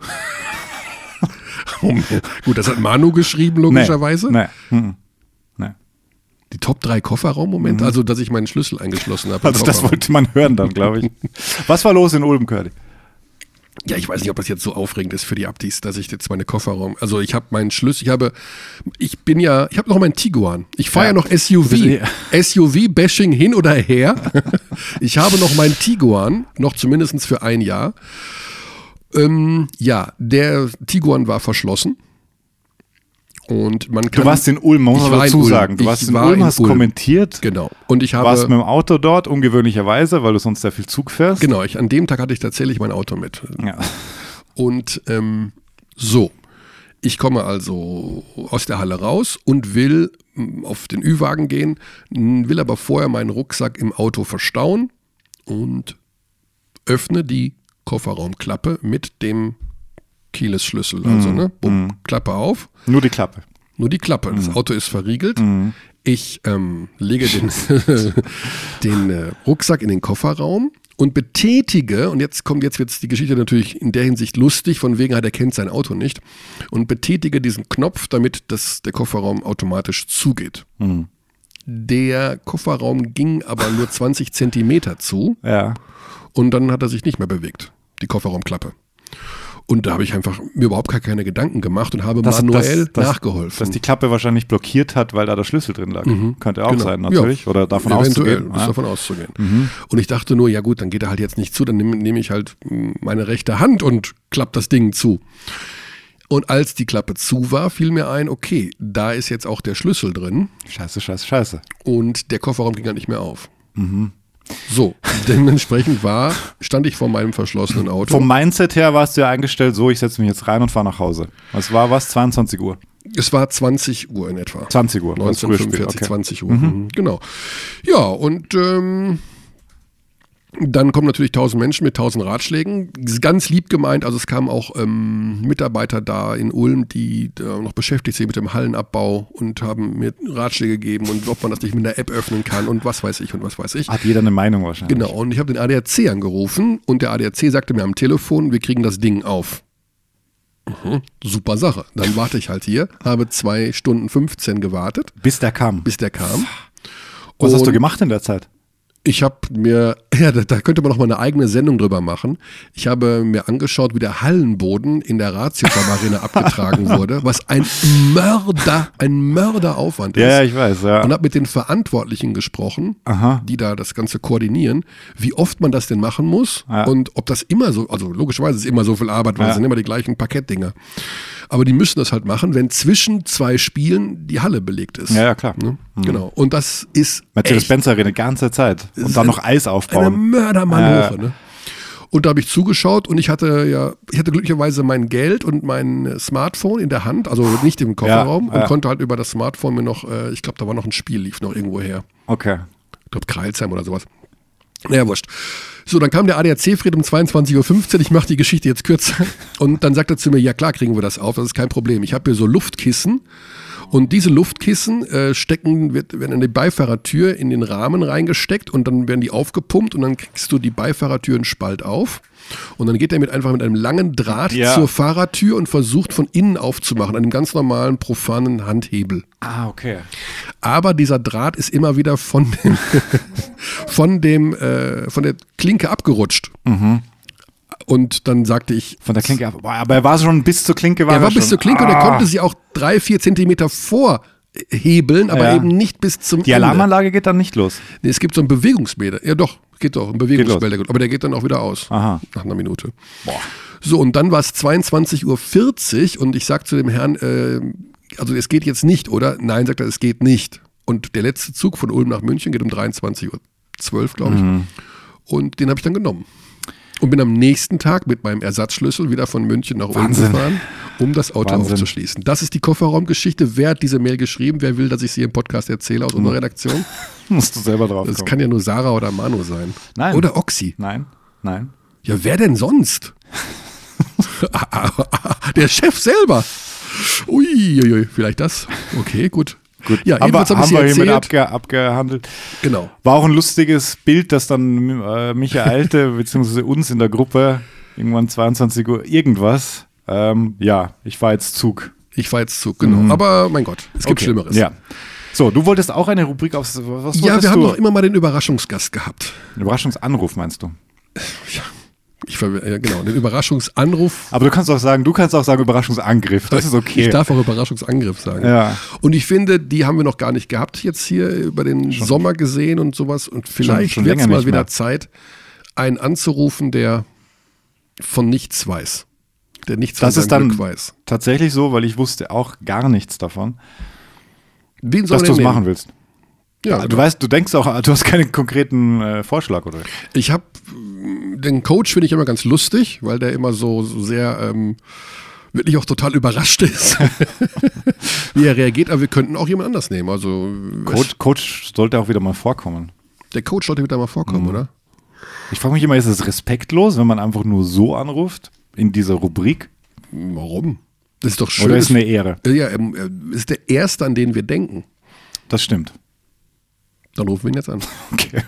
Gut, das hat Manu geschrieben, logischerweise. Nee. nee. mhm. nee. Die Top 3 Kofferraummomente, also dass ich meinen Schlüssel eingeschlossen habe. Also das wollte man hören dann, glaube ich. Was war los in Ulm, Curly? Ja, ich weiß nicht, ob das jetzt so aufregend ist für die Abdis, dass ich jetzt meine Kofferraum. Also ich habe meinen Schlüssel, ich habe, ich bin ja, ich habe noch meinen Tiguan. Ich fahre ja. Ja. noch SUV. SUV-Bashing hin oder her. ich habe noch meinen Tiguan, noch zumindest für ein Jahr. Ähm, ja, der Tiguan war verschlossen. Und man kann. Du warst in Ulm, muss man dazu sagen. Du Ich warst in war Ulm, in hast Ulm. kommentiert, Genau. Und ich habe. warst mit dem Auto dort, ungewöhnlicherweise, weil du sonst sehr viel Zug fährst. Genau, ich, an dem Tag hatte ich tatsächlich mein Auto mit. Ja. Und ähm, so, ich komme also aus der Halle raus und will mm, auf den Ü-Wagen gehen, will aber vorher meinen Rucksack im Auto verstauen und öffne die Kofferraumklappe mit dem Keyless-Schlüssel. Also, ne, bumm, Klappe auf. Nur die Klappe. Nur die Klappe. Das Auto ist verriegelt. Ich ähm, lege den, den äh, Rucksack in den Kofferraum und betätige, und jetzt kommt, jetzt wird die Geschichte natürlich in der Hinsicht lustig, von wegen, er kennt sein Auto nicht, und betätige diesen Knopf, damit das, der Kofferraum automatisch zugeht. Der Kofferraum ging aber nur 20 Zentimeter zu Ja. und dann hat er sich nicht mehr bewegt, die Kofferraumklappe. Und da habe ich einfach mir überhaupt gar keine Gedanken gemacht und habe Dass- manuell dass- dass- nachgeholfen. Dass die Klappe wahrscheinlich blockiert hat, weil da der Schlüssel drin lag. Könnte auch Genau. sein, natürlich. Ja. Oder davon Eventuell, auszugehen. ist ja. davon auszugehen. Und ich dachte nur, ja gut, dann geht er halt jetzt nicht zu, dann nehme nehm ich halt meine rechte Hand und klapp das Ding zu. Und als die Klappe zu war, fiel mir ein, okay, da ist jetzt auch der Schlüssel drin Scheiße, scheiße, scheiße. und der Kofferraum ging halt nicht mehr auf. Mhm. So, dementsprechend war, stand ich vor meinem verschlossenen Auto. Vom Mindset her warst du ja eingestellt, so, ich setze mich jetzt rein und fahre nach Hause. Es war was? 22 Uhr. es war 20 Uhr in etwa. 20 Uhr. das frühe Spiel, 1945, okay. 20 Uhr. Mhm. Genau. Ja, und ähm, dann kommen natürlich tausend Menschen mit tausend Ratschlägen. Ist Ganz lieb gemeint, also es kamen auch ähm, Mitarbeiter da in Ulm, die da noch beschäftigt sind mit dem Hallenabbau und haben mir Ratschläge gegeben und ob man das nicht mit einer App öffnen kann und was weiß ich und was weiß ich. Hat jeder eine Meinung wahrscheinlich. Genau, und ich habe den ADAC angerufen und der ADAC sagte mir am Telefon, wir kriegen das Ding auf. Mhm, super Sache. Dann warte ich halt hier, habe zwei Stunden 15 gewartet, Bis der kam. bis der kam. Was hast du Und gemacht in der Zeit? Ich habe mir, ja, da, könnte man noch mal eine eigene Sendung drüber machen. Ich habe mir angeschaut, wie der Hallenboden in der Ratio-Arena abgetragen wurde, was ein Mörder, ein Mörderaufwand ist. Ja, ich weiß, ja. Und habe mit den Verantwortlichen gesprochen, Aha. die da das Ganze koordinieren, wie oft man das denn machen muss Ja. und ob das immer so, also logischerweise ist es immer so viel Arbeit, weil Ja. es sind immer die gleichen Parkettdinger. Aber die müssen das halt machen, wenn zwischen zwei Spielen die Halle belegt ist. Ja, ja, klar. Ne? Genau. Und das ist Mercedes-Benz Arena, ganze Zeit. Und dann noch Eis eine aufbauen. Mördermanöver. Ja. Ne? Und da habe ich zugeschaut und ich hatte ja, ich hatte glücklicherweise mein Geld und mein Smartphone in der Hand, also nicht im Kofferraum Ja, und ja. konnte halt über das Smartphone mir noch, äh, ich glaube, da war noch ein Spiel, lief noch irgendwo her. Okay. Ich glaube, Kreilsheim oder sowas. Naja, wurscht. So, dann kam der ADAC-Fred um 22.15 Uhr. Ich mache die Geschichte jetzt kürzer. Und dann sagt er zu mir, ja klar kriegen wir das auf, das ist kein Problem. Ich habe hier so Luftkissen. Und diese Luftkissen äh, stecken, wird, werden in die Beifahrertür in den Rahmen reingesteckt und dann werden die aufgepumpt und dann kriegst du die Beifahrertür einen Spalt auf. Und dann geht er mit einfach mit einem langen Draht Ja. zur Fahrertür und versucht von innen aufzumachen, einem ganz normalen, profanen Handhebel. Ah, okay. Aber dieser Draht ist immer wieder von dem, von dem, äh, von der Klinke abgerutscht. Und dann sagte ich, Von der Klinke ab. Boah, Aber er war schon bis zur Klinke. War er war bis schon. zur Klinke und er Ah. konnte sie auch drei, vier Zentimeter vorhebeln, aber Ja. eben nicht bis zum Die Ende. Alarmanlage geht dann nicht los. Nee, es gibt so einen Bewegungsmelder. Ja doch, geht doch, ein Bewegungsmelder. Aber der geht dann auch wieder aus. Aha. Nach einer Minute. So, und dann war es 22.40 Uhr und ich sag zu dem Herrn, äh, also es geht jetzt nicht, oder? Nein, sagt er, es geht nicht. Und der letzte Zug von Ulm nach München geht um 23.12 Uhr, glaube ich. Mhm. Und den habe ich dann genommen. Und bin am nächsten Tag mit meinem Ersatzschlüssel wieder von München nach Ulm gefahren, um das Auto Wahnsinn. aufzuschließen. Das ist die Kofferraumgeschichte. Wer hat diese Mail geschrieben? Wer will, dass ich sie im Podcast erzähle aus unserer Redaktion? Musst du selber drauf Das kommen. kann ja nur Sarah oder Manu sein. Nein. Oder Oxy. Nein, nein. Ja, wer denn sonst? Der Chef selber. Uiuiui, vielleicht das. Okay, gut. Gut, Ja, haben wir, ich haben wir hiermit abge, abgehandelt. Genau. War auch ein lustiges Bild, das dann äh, mich ereilte, beziehungsweise uns in der Gruppe, irgendwann 22 Uhr irgendwas. Ähm, ja, ich war jetzt Zug. Ich fahre jetzt Zug, genau. Aber mein Gott, es gibt Mhm. Okay, Schlimmeres. Ja. So, du wolltest auch eine Rubrik aufs. Was Ja, wir haben du? doch immer mal den Überraschungsgast gehabt. Überraschungsanruf meinst du? Ja, ich ver ja, genau, den Überraschungsanruf. Aber du kannst auch sagen, du kannst auch sagen Überraschungsangriff. Das ist okay. Ich darf auch Überraschungsangriff sagen. Ja. Und ich finde, die haben wir noch gar nicht gehabt jetzt hier über den Sommer gesehen und sowas. Und vielleicht schon wird es mal wieder mehr. Zeit, einen anzurufen, der von nichts weiß. Der nichts Das von ist dann Glück weiß. tatsächlich so, weil ich wusste auch gar nichts davon, Wen soll dass du es machen willst. Ja, Also, du weißt, du denkst auch, du hast keinen konkreten äh, Vorschlag, oder? Ich habe den Coach finde ich immer ganz lustig, weil der immer so, so sehr ähm, wirklich auch total überrascht ist, wie er reagiert. Aber wir könnten auch jemand anders nehmen. Also Coach, Coach sollte auch wieder mal vorkommen. der Coach sollte wieder mal vorkommen, Mhm. oder? Ich frage mich immer, ist es respektlos, wenn man einfach nur so anruft in dieser Rubrik? Warum? Das ist doch schön. Oder ist eine Ehre? ja, er er ist der erste, an den wir denken. Das stimmt. Dann rufen wir ihn jetzt an. Okay.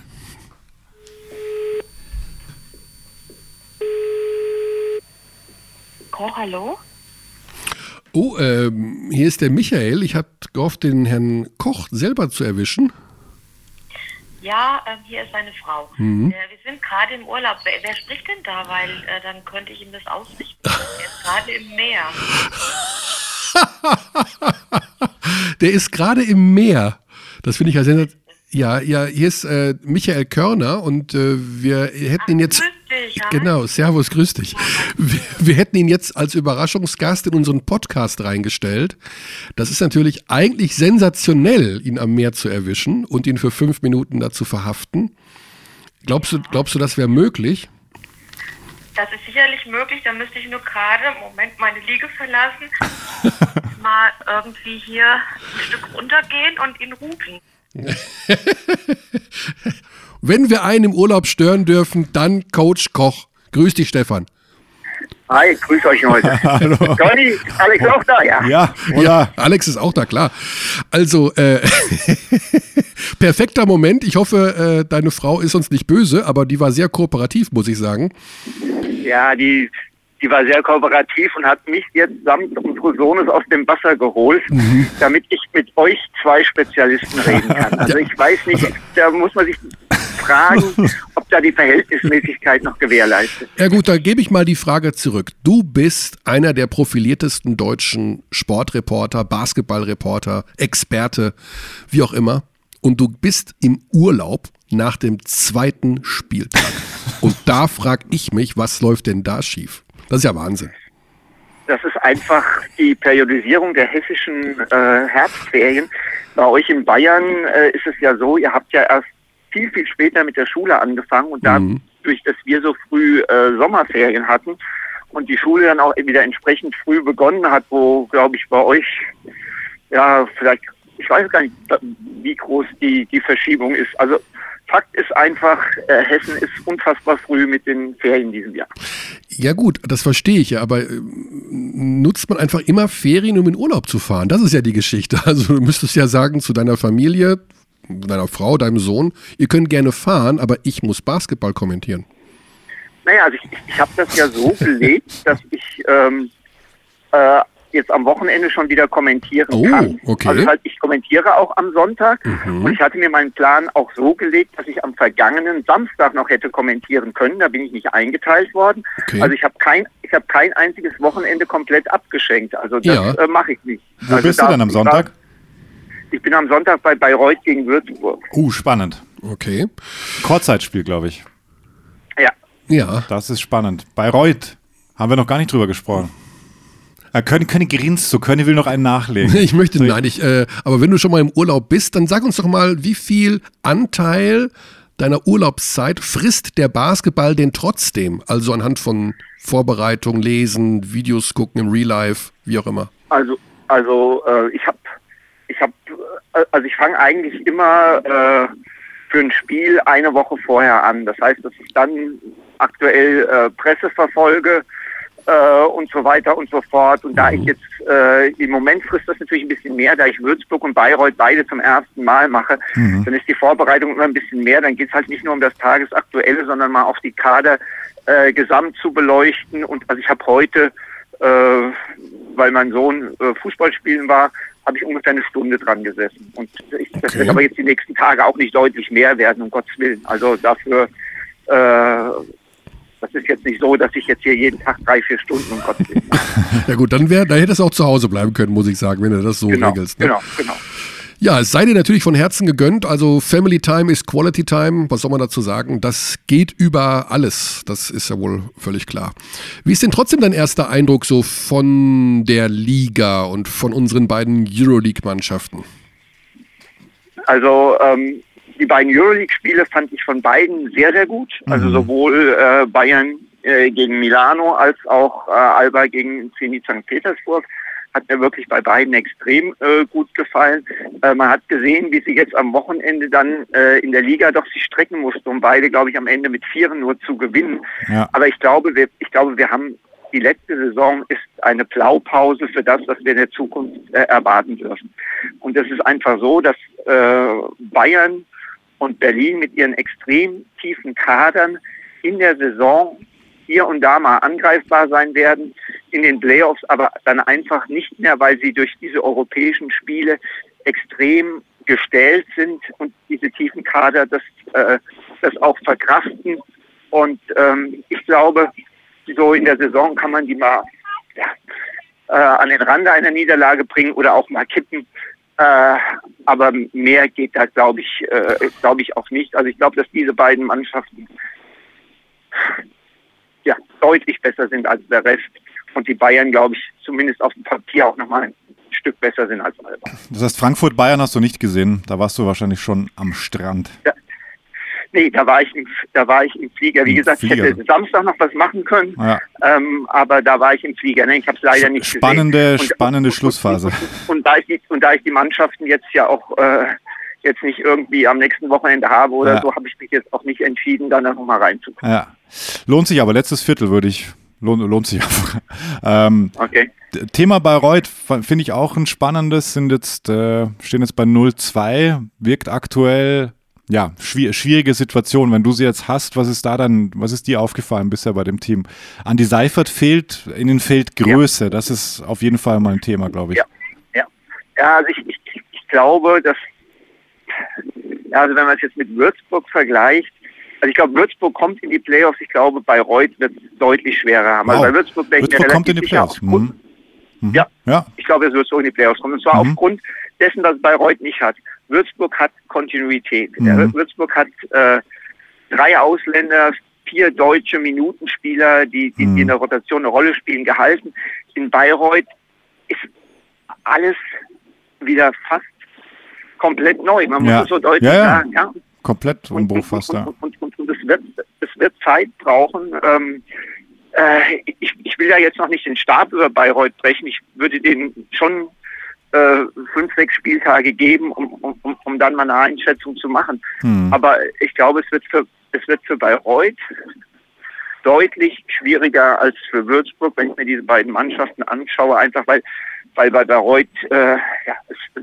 Koch, hallo? Oh, ähm, hier ist der Michael. Ich hatte gehofft, den Herrn Koch selber zu erwischen. Ja, ähm, hier ist seine Frau. Mhm. Äh, wir sind gerade im Urlaub. Wer, wer spricht denn da? Weil äh, dann könnte ich ihm das ausrichten. er ist gerade im Meer. Der ist gerade im Meer. Das finde ich ja sehr. Ja, ja, hier ist äh, Michael Körner und äh, wir hätten ihn jetzt. Grüß dich. Genau, Servus, grüß dich. Wir, wir hätten ihn jetzt als Überraschungsgast in unseren Podcast reingestellt. Das ist natürlich eigentlich sensationell, ihn am Meer zu erwischen und ihn für fünf Minuten da zu verhaften. Glaubst du, glaubst du, das wäre möglich? Das ist sicherlich möglich. Da müsste ich nur gerade, Moment, meine Liege verlassen. mal irgendwie hier ein Stück runtergehen und ihn rufen. Wenn wir einen im Urlaub stören dürfen, dann Coach Koch. Grüß dich, Stefan. Hi, grüß euch heute. Hallo. Conny, Alex auch da, ja? Ja, oder? Ja, Alex ist auch da, klar. Also, äh, perfekter Moment. Ich hoffe, äh, deine Frau ist uns nicht böse, aber die war sehr kooperativ, muss ich sagen. Ja, die, die war sehr kooperativ und hat mich jetzt samt unseres Sohnes aus dem Wasser geholt, damit ich mit euch zwei Spezialisten reden kann. Also ich weiß nicht, da muss man sich fragen, ob da die Verhältnismäßigkeit noch gewährleistet. Ja gut, da gebe ich mal die Frage zurück. Du bist einer der profiliertesten deutschen Sportreporter, Basketballreporter, Experte, wie auch immer. Und du bist im Urlaub nach dem zweiten Spieltag. Und da frage ich mich, was läuft denn da schief? Das ist ja Wahnsinn. Das ist einfach die Periodisierung der hessischen äh, Herbstferien. Bei euch in Bayern äh, ist es ja so, ihr habt ja erst viel, viel später mit der Schule angefangen und dadurch, dass wir so früh äh, Sommerferien hatten und die Schule dann auch wieder entsprechend früh begonnen hat, wo, glaube ich, bei euch, ja, vielleicht, ich weiß gar nicht, wie groß die, die Verschiebung ist. Also Fakt ist einfach, äh, Hessen ist unfassbar früh mit den Ferien diesem Jahr. Ja gut, das verstehe ich ja, aber äh, nutzt man einfach immer Ferien, um in Urlaub zu fahren? Das ist ja die Geschichte. Also du müsstest ja sagen zu deiner Familie, deiner Frau, deinem Sohn, ihr könnt gerne fahren, aber ich muss Basketball kommentieren. Naja, also ich, ich habe das ja so gelegt, dass ich ähm, äh, jetzt am Wochenende schon wieder kommentieren Oh, kann. okay. Also halt, ich kommentiere auch am Sonntag Mhm. und ich hatte mir meinen Plan auch so gelegt, dass ich am vergangenen Samstag noch hätte kommentieren können. Da bin ich nicht eingeteilt worden. Okay. Also ich habe kein, ich habe kein einziges Wochenende komplett abgeschenkt. Also das Ja. äh, mache ich nicht. Wo also bist du denn am ich war- Sonntag? Ich bin am Sonntag bei Bayreuth gegen Würzburg. Uh, spannend. Okay. Kurzzeitspiel, glaube ich. Ja. Ja. Das ist spannend. Bayreuth haben wir noch gar nicht drüber gesprochen. Äh, König, König grinst so, König will noch einen nachlegen. Ich möchte, nein, ich, äh, aber wenn du schon mal im Urlaub bist, dann sag uns doch mal, wie viel Anteil deiner Urlaubszeit frisst der Basketball denn trotzdem? Also anhand von Vorbereitung, Lesen, Videos gucken im Real Life, wie auch immer. Also, also äh, ich habe, ich habe, äh, also ich fange eigentlich immer äh, für ein Spiel eine Woche vorher an. Das heißt, dass ich dann aktuell äh, Presse verfolge äh, und so weiter und so fort. Und da ich jetzt äh, im Moment frisst das natürlich ein bisschen mehr, da ich Würzburg und Bayreuth beide zum ersten Mal mache, dann ist die Vorbereitung immer ein bisschen mehr. Dann geht es halt nicht nur um das Tagesaktuelle, sondern mal auch die Kader äh, gesamt zu beleuchten. Und also ich habe heute äh, weil mein Sohn äh, Fußball spielen war, habe ich ungefähr eine Stunde dran gesessen. Und ich, das Okay. wird aber jetzt die nächsten Tage auch nicht deutlich mehr werden, um Gottes Willen. Also dafür, äh, das ist jetzt nicht so, dass ich jetzt hier jeden Tag drei, vier Stunden, um Gottes Willen. Ja gut, dann wäre, da hättest du auch zu Hause bleiben können, muss ich sagen, wenn du das so genau, regelst. Ne? genau, genau. Ja, es sei dir natürlich von Herzen gegönnt. Also Family Time ist Quality Time. Was soll man dazu sagen? Das geht über alles. Das ist ja wohl völlig klar. Wie ist denn trotzdem dein erster Eindruck so von der Liga und von unseren beiden Euroleague-Mannschaften? Also ähm, die beiden Euroleague-Spiele fand ich von beiden sehr, sehr gut. Also sowohl äh, Bayern äh, gegen Milano als auch äh, Alba gegen Zenit St. Petersburg hat mir wirklich bei beiden extrem äh, gut gefallen. Äh, man hat gesehen, wie sie jetzt am Wochenende dann äh, in der Liga doch sich strecken mussten, um beide, glaube ich, am Ende mit Vieren nur zu gewinnen. Ja. Aber ich glaube, wir, ich glaube, wir haben die letzte Saison ist eine Blaupause für das, was wir in der Zukunft äh, erwarten dürfen. Und es ist einfach so, dass äh, Bayern und Berlin mit ihren extrem tiefen Kadern in der Saison hier und da mal angreifbar sein werden, in den Playoffs aber dann einfach nicht mehr, weil sie durch diese europäischen Spiele extrem gestellt sind und diese tiefen Kader das, äh, das auch verkraften. Und ähm, ich glaube, so in der Saison kann man die mal ja, äh, an den Rande einer Niederlage bringen oder auch mal kippen. Äh, aber mehr geht da, glaube ich, äh, glaube ich auch nicht. Also ich glaube, dass diese beiden Mannschaften ja deutlich besser sind als der Rest und die Bayern, glaube ich, zumindest auf dem Papier auch nochmal ein Stück besser sind als Alba. Das heißt, Frankfurt-Bayern hast du nicht gesehen. Da warst du wahrscheinlich schon am Strand. Ja. Nee, da war ich im, da war ich im Flieger. Wie Im gesagt, Flieger. ich hätte Samstag noch was machen können, Ja. ähm, aber da war ich im Flieger. Ne? Ich habe es leider nicht Spannende, gesehen. Und- spannende und, Schlussphase. Und, und, da ich die, und da ich die Mannschaften jetzt ja auch äh, jetzt nicht irgendwie am nächsten Wochenende habe oder Ja. so, habe ich mich jetzt auch nicht entschieden, da noch mal reinzukommen. Ja. Lohnt sich aber, letztes Viertel würde ich, lohnt, lohnt sich einfach. Ähm, Okay. Thema Bayreuth finde ich auch ein spannendes, sind jetzt, äh, stehen jetzt bei 0-2, wirkt aktuell, ja, schwier schwierige Situation. Wenn du sie jetzt hast, was ist da dann, was ist dir aufgefallen bisher bei dem Team? Andi Seifert fehlt, ihnen fehlt Größe, das ist auf jeden Fall mal ein Thema, glaube ich. Ja. Ja, ja also ich, ich, ich glaube, dass, ja, also wenn man es jetzt mit Würzburg vergleicht, also ich glaube, Würzburg kommt in die Playoffs. Ich glaube, Bayreuth wird es deutlich schwerer haben. Also Wow. bei Würzburg mir Würzburg kommt in die Playoffs. Mhm. Mhm. Ja. ja. Ich glaube, es wird so in die Playoffs kommen. Und zwar Mhm. aufgrund dessen, was Bayreuth nicht hat. Würzburg hat Kontinuität. Mhm. Würzburg hat äh, drei Ausländer, vier deutsche Minutenspieler, die, die, Mhm. die in der Rotation eine Rolle spielen, gehalten. In Bayreuth ist alles wieder fast komplett neu. Man muss Ja. es so deutlich Ja, ja. sagen. Ja? Komplett Und, Umbruch und, fast, und, ja. und, und, und, und es, wird, es wird Zeit brauchen. Ähm, äh, ich, ich will ja jetzt noch nicht den Stab über Bayreuth brechen. Ich würde denen schon äh, fünf, sechs Spieltage geben, um, um, um- dann mal eine Einschätzung zu machen. Hm. Aber ich glaube, es wird für, es wird für Bayreuth deutlich schwieriger als für Würzburg, wenn ich mir diese beiden Mannschaften anschaue, einfach weil, weil bei Bayreuth äh, ja, es,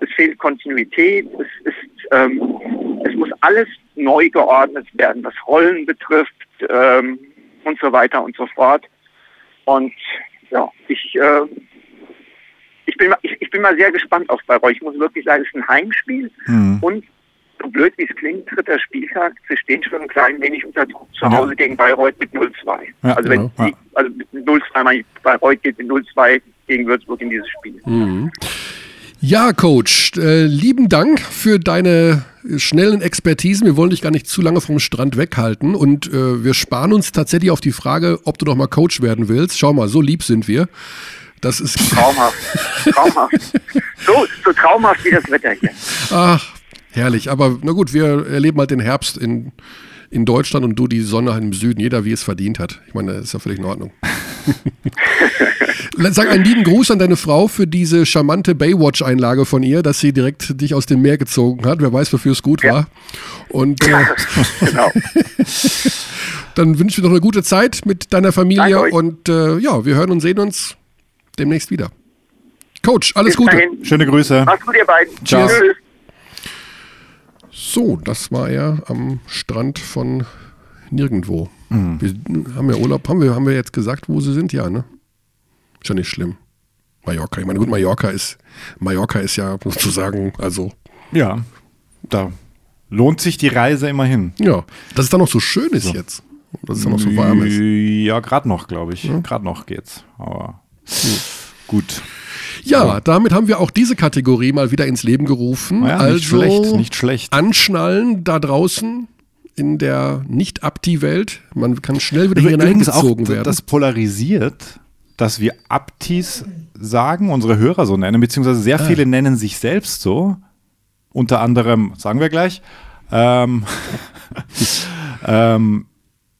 es fehlt Kontinuität, es, ist, ähm, es muss alles neu geordnet werden, was Rollen betrifft ähm, und so weiter und so fort. Und ja, ich, äh, ich, bin, mal- ich, ich bin mal sehr gespannt auf Bayreuth. Ich muss wirklich sagen, es ist ein Heimspiel Hm. und so blöd wie es klingt, dritter Spieltag, sie stehen schon ein klein wenig unter Druck zu Ja. Hause gegen Bayreuth mit 0-2. Ja, also wenn genau, ja. also mit 0-2, meine ich, Bayreuth geht mit 0-2 gegen Würzburg in dieses Spiel. Mhm. Ja, Coach, äh, lieben Dank für deine schnellen Expertisen. Wir wollen dich gar nicht zu lange vom Strand weghalten und äh, wir sparen uns tatsächlich auf die Frage, ob du noch mal Coach werden willst. Schau mal, so lieb sind wir. Das ist Traumhaft. Traumhaft. So, so traumhaft wie das Wetter hier. ach herrlich. Aber na gut, wir erleben halt den Herbst in in Deutschland und du die Sonne im Süden. Jeder wie es verdient hat. Ich meine, das ist ja völlig in Ordnung. Sag einen lieben Gruß an deine Frau für diese charmante Baywatch-Einlage von ihr, dass sie direkt dich aus dem Meer gezogen hat. Wer weiß, wofür es gut war. Und äh, Genau. dann wünschen wir noch eine gute Zeit mit deiner Familie und äh, ja, wir hören und sehen uns demnächst wieder. Coach, alles Bis Gute. dahin. Schöne Grüße. Macht's gut, ihr beiden. Ciao. Tschüss. So, das war er am Strand von nirgendwo. Mhm. Wir haben ja Urlaub, haben wir, haben wir jetzt gesagt, wo sie sind? Ja, ne? Ist ja nicht schlimm. Mallorca. Ich meine, gut, Mallorca ist, Mallorca ist ja sozusagen, also, Ja, da lohnt sich die Reise immerhin. ja, dass es dann noch so schön ist jetzt. Dass es dann noch so warm ist. Ja, gerade noch, glaube ich. Gerade noch geht's. Aber gut. Ja, damit haben wir auch diese Kategorie mal wieder ins Leben gerufen. Naja, also nicht schlecht, nicht schlecht. anschnallen da draußen in der Nicht-Abti-Welt. Man kann schnell wieder hier Übrigens auch, hineingezogen werden. das polarisiert, dass wir Aptis sagen, unsere Hörer so nennen, beziehungsweise sehr Ah. viele nennen sich selbst so. Unter anderem, sagen wir gleich. Ähm, ähm,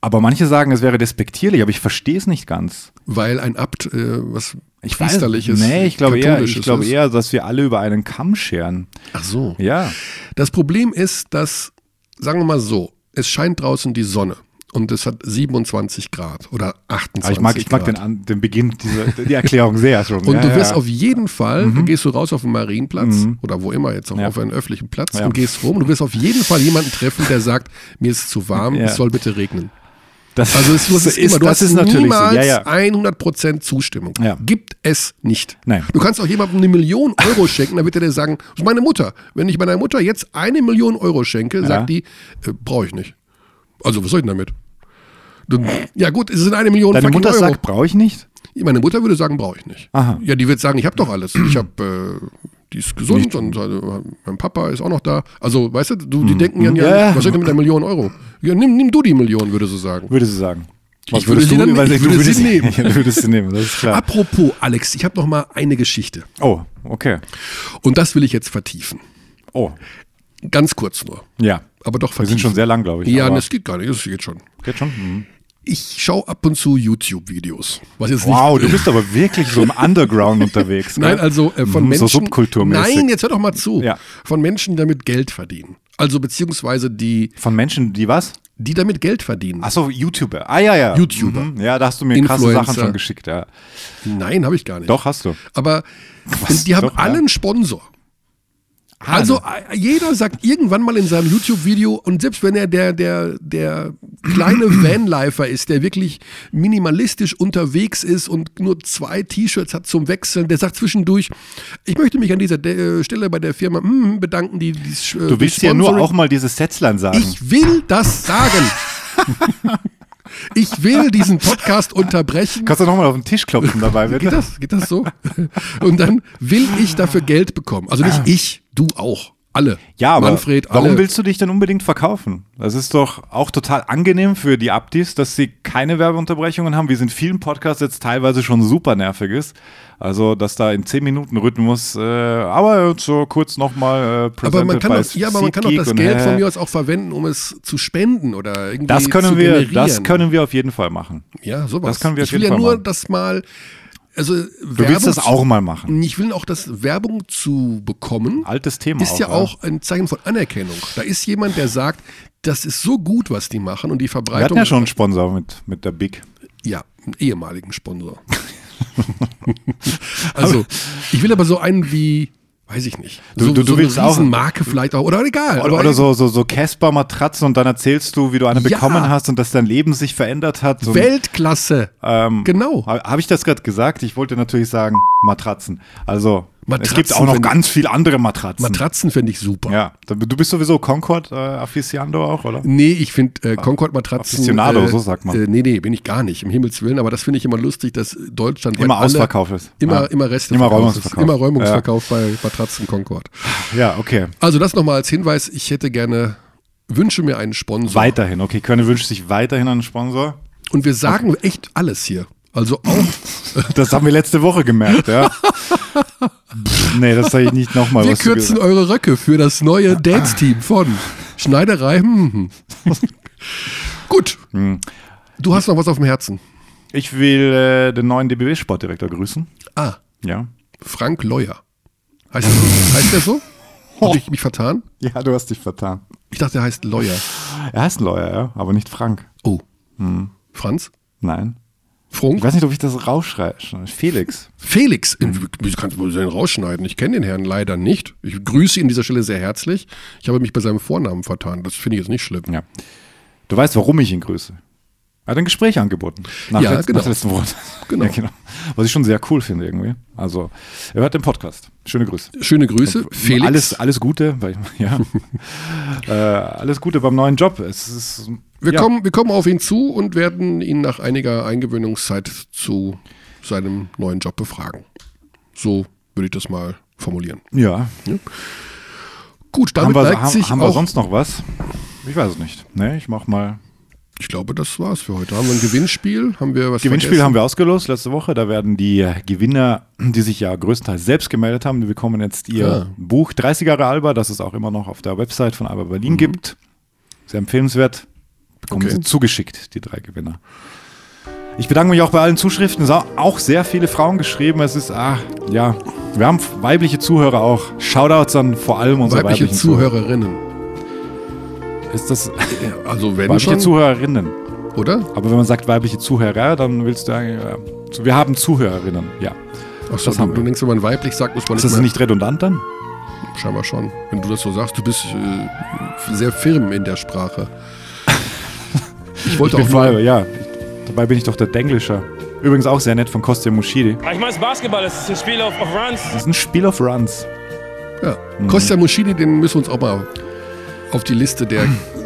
aber manche sagen, es wäre despektierlich, aber ich verstehe es nicht ganz. Weil ein Abt äh, was Ich weiß- Priesterliches, Nee, ich glaube eher, ich glaube eher, dass wir alle über einen Kamm scheren. Ach so. Ja. Das Problem ist, dass, sagen wir mal so, es scheint draußen die Sonne und es hat 27 Grad oder 28 Aber ich mag, ich mag Grad. den, den Beginn, dieser, die Erklärung sehr schon. Und ja, du ja. wirst auf jeden Fall, dann gehst du raus auf den Marienplatz Mhm. oder wo immer jetzt, auch Ja. auf einen öffentlichen Platz Ja. und gehst rum. Du wirst auf jeden Fall jemanden treffen, der sagt, mir ist zu warm, Ja. es soll bitte regnen. Das, Also es, es immer, du das hast ist natürlich so. niemals Ja, ja. 100% Zustimmung. Ja. Gibt es nicht. Nein. Du kannst auch jemandem eine Million Euro schenken, dann wird er dir sagen, das ist meine Mutter. Wenn ich meiner Mutter jetzt eine Million Euro schenke, sagt die, äh, brauche ich nicht. Also was soll ich denn damit? Ja gut, es sind eine Million Deine Mutter Euro. sagt, brauche ich nicht? Meine Mutter würde sagen, brauche ich nicht. Aha. Ja, die wird sagen, ich habe doch alles. Ich habe, äh, die ist gesund und äh, mein Papa ist auch noch da. Also, weißt du, du die denken ja, ja. Ja, ja. was soll ich denn mit einer Million Euro? Ja, nimm, nimm du die Million, würde sie sagen. Würde sie sagen. Ich würde sie dann- ich du würde sie würdest nehmen. Du würdest sie nehmen, das ist klar. Apropos, Alex, ich habe noch mal eine Geschichte. Oh, okay. Und das will ich jetzt vertiefen. Oh, Ganz kurz nur. ja. Aber doch Wir vertiefen. sind schon sehr lang, glaube ich. Ja, das geht gar nicht. Das geht schon. geht schon. Mhm. Ich schaue ab und zu YouTube-Videos. Wow, du bist aber wirklich so im Underground unterwegs. Nein, also äh, von Mhm, Menschen. So subkulturmäßig. Nein, jetzt hör doch mal zu. Ja. Von Menschen, die damit Geld verdienen. Also beziehungsweise die, Von Menschen, die was? die damit Geld verdienen. Achso, YouTuber. Ah, ja, ja. YouTuber. Mhm. Ja, da hast du mir krasse Influencer. Sachen schon geschickt, ja. Nein, habe ich gar nicht. Doch, hast du. Aber Was? die haben Doch, ja. alle einen Sponsor. Also äh, jeder sagt irgendwann mal in seinem YouTube-Video und selbst wenn er der, der, der kleine Vanlifer ist, der wirklich minimalistisch unterwegs ist und nur zwei T-Shirts hat zum Wechseln, der sagt zwischendurch, ich möchte mich an dieser De Stelle bei der Firma mm, bedanken, die dies äh, Du willst ja nur auch mal dieses Sätzlein sagen. Ich will das sagen. ich will diesen Podcast unterbrechen. Kannst du nochmal auf den Tisch klopfen dabei, Geht bitte? das? Geht das so? Und dann will ich dafür Geld bekommen. Also nicht ich, du auch. Alle. Ja, aber Manfred, warum alle. willst du dich denn unbedingt verkaufen? Das ist doch auch total angenehm für die Abdis, dass sie keine Werbeunterbrechungen haben, wie es in vielen Podcasts jetzt teilweise schon super nervig ist. Also, dass da in 10 Minuten Rhythmus, äh, aber jetzt so kurz nochmal äh, aber man kann doch, ja, aber man kann doch SeatGeek das und, Geld von mir aus auch verwenden, um es zu spenden oder irgendwie Das können zu wir, generieren. das können wir auf jeden Fall machen. ja, sowas. das können wir auf ich will jeden ja Fall nur machen. das mal, also Du willst das auch mal machen. Ich will auch das Werbung zu bekommen. Altes Thema ist ja auch, auch ein Zeichen von Anerkennung. Da ist jemand, der sagt, das ist so gut, was die machen und die Wir Verbreitung. hatten ja schon einen Sponsor mit, mit der Big. Ja, einen ehemaligen Sponsor. also, ich will aber so einen wie, weiß ich nicht. Du- so, du- du so willst eine auch- Riesenmarke vielleicht auch, oder egal. Oder, oder so, so, so Casper-Matratzen und dann erzählst du, wie du eine Ja. bekommen hast und dass dein Leben sich verändert hat. Und, Weltklasse. ähm, genau. Habe ich das gerade gesagt? Ich wollte natürlich sagen Matratzen. Also es Matratzen gibt auch noch ganz viel andere Matratzen. Matratzen fände ich super. ja, du bist sowieso Concord äh, Aficionado auch, oder? Nee, ich finde äh, Concord-Matratzen. Aficionado, äh, so sagt man. Äh, nee, nee, bin ich gar nicht, im Himmels Willen. Aber das finde ich immer lustig, dass Deutschland Immer Ausverkauf ist. Immer, Ja. immer Reste Immer. Räumungsverkauf. Immer Räumungsverkauf bei Matratzen Concord. Ja, okay. Also das nochmal als Hinweis. Ich hätte gerne, wünsche mir einen Sponsor. Weiterhin, okay. Körne wünscht sich weiterhin einen Sponsor. Und wir sagen echt alles hier. Also auch, Das haben wir letzte Woche gemerkt, ja. Pff, nee, das sage ich nicht nochmal. wir kürzen eure Röcke für das neue Dance-Team von Schneiderei. Hm, hm. Gut. Hm. Du hast noch was auf dem Herzen. Ich will äh, den neuen DBW-Sportdirektor grüßen. Ah, Ja. Frank Leuer. Heißt, der so? heißt der so? Habe ich mich vertan? Ja, du hast dich vertan. Ich dachte, der heißt Leuer. Er heißt Lawyer, ja, aber nicht Frank. Oh. Hm. Franz? Nein. Frunk? Ich weiß nicht, ob ich das rausschreibe. Felix. Felix, wie kannst du wohl den rausschneiden? Ich kenne den Herrn leider nicht. Ich grüße ihn an dieser Stelle sehr herzlich. Ich habe mich bei seinem Vornamen vertan. Das finde ich jetzt nicht schlimm. Ja. Du weißt, warum ich ihn grüße. Er hat ein Gespräch angeboten. Nach, Ja, letzt, genau. nach letzten Wochen. Genau. Ja, genau. Was ich schon sehr cool finde irgendwie. Also, er hört den Podcast. Schöne Grüße. Schöne Grüße, Felix. Alles, alles Gute. Weil, ja. äh, alles Gute beim neuen Job. Es ist, wir, ja. kommen, wir kommen auf ihn zu und werden ihn nach einiger Eingewöhnungszeit zu seinem neuen Job befragen. So würde ich das mal formulieren. Ja. Gut, Haben damit wir, neigt haben, sich haben wir auch. sonst noch was? Ich weiß es nicht. Ne, ich mach mal. ich glaube, das war's für heute. Haben wir ein Gewinnspiel? Haben wir was Gewinnspiel vergessen? haben wir ausgelost letzte Woche. Da werden die Gewinner, die sich ja größtenteils selbst gemeldet haben, die bekommen jetzt ihr Ah. Buch 30 Jahre Alba, das es auch immer noch auf der Website von Alba Berlin gibt. Sehr empfehlenswert. Bekommen. Okay. sie zugeschickt, die drei Gewinner. Ich bedanke mich auch bei allen Zuschriften. Es haben auch sehr viele Frauen geschrieben. Es ist, ah, ja, wir haben weibliche Zuhörer auch. Shoutouts an vor allem unsere weibliche weiblichen Zuhörer. Zuhörerinnen. Ist das also wenn weibliche schon, Zuhörerinnen? oder? Aber wenn man sagt weibliche Zuhörer, dann willst du sagen, ja, wir haben Zuhörerinnen, ja. Achso, das haben du wir. denkst, wenn man weiblich sagt, muss man Ist das nicht redundant dann? Scheinbar schon. Wenn du das so sagst, du bist äh, sehr firm in der Sprache. Ich wollte bin auch voll, nur, ja. Dabei bin ich doch der Denglischer. Übrigens auch sehr nett von Kostja Mushidi. Ich meine, Basketball ist ein Spiel auf, auf Runs. Das ist ein Spiel auf Runs. ja. Kostja Muschidi, den müssen wir uns auch mal auf die Liste der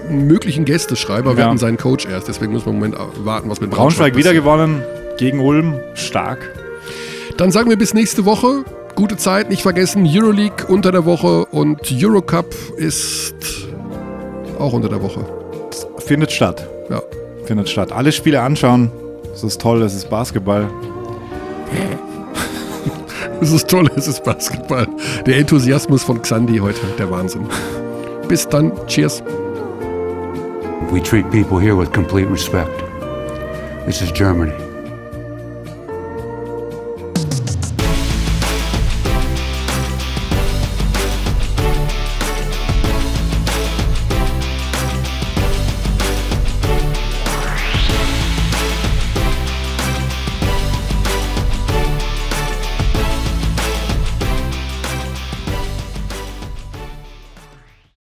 möglichen Gäste schreiben. Aber wir Ja. hatten seinen Coach erst, deswegen müssen wir im Moment warten, was mit Braunschweig wieder passiert. gewonnen gegen Ulm. Stark. Dann sagen wir bis nächste Woche. Gute Zeit, nicht vergessen, Euroleague unter der Woche und Eurocup ist auch unter der Woche. Findet statt. Ja. Findet statt. Alle Spiele anschauen. Es ist toll, es ist Basketball. Es ist toll, es ist Basketball. Der Enthusiasmus von Xandi heute, der Wahnsinn. Bis dann, cheers. We treat people here with complete respect. This is Germany.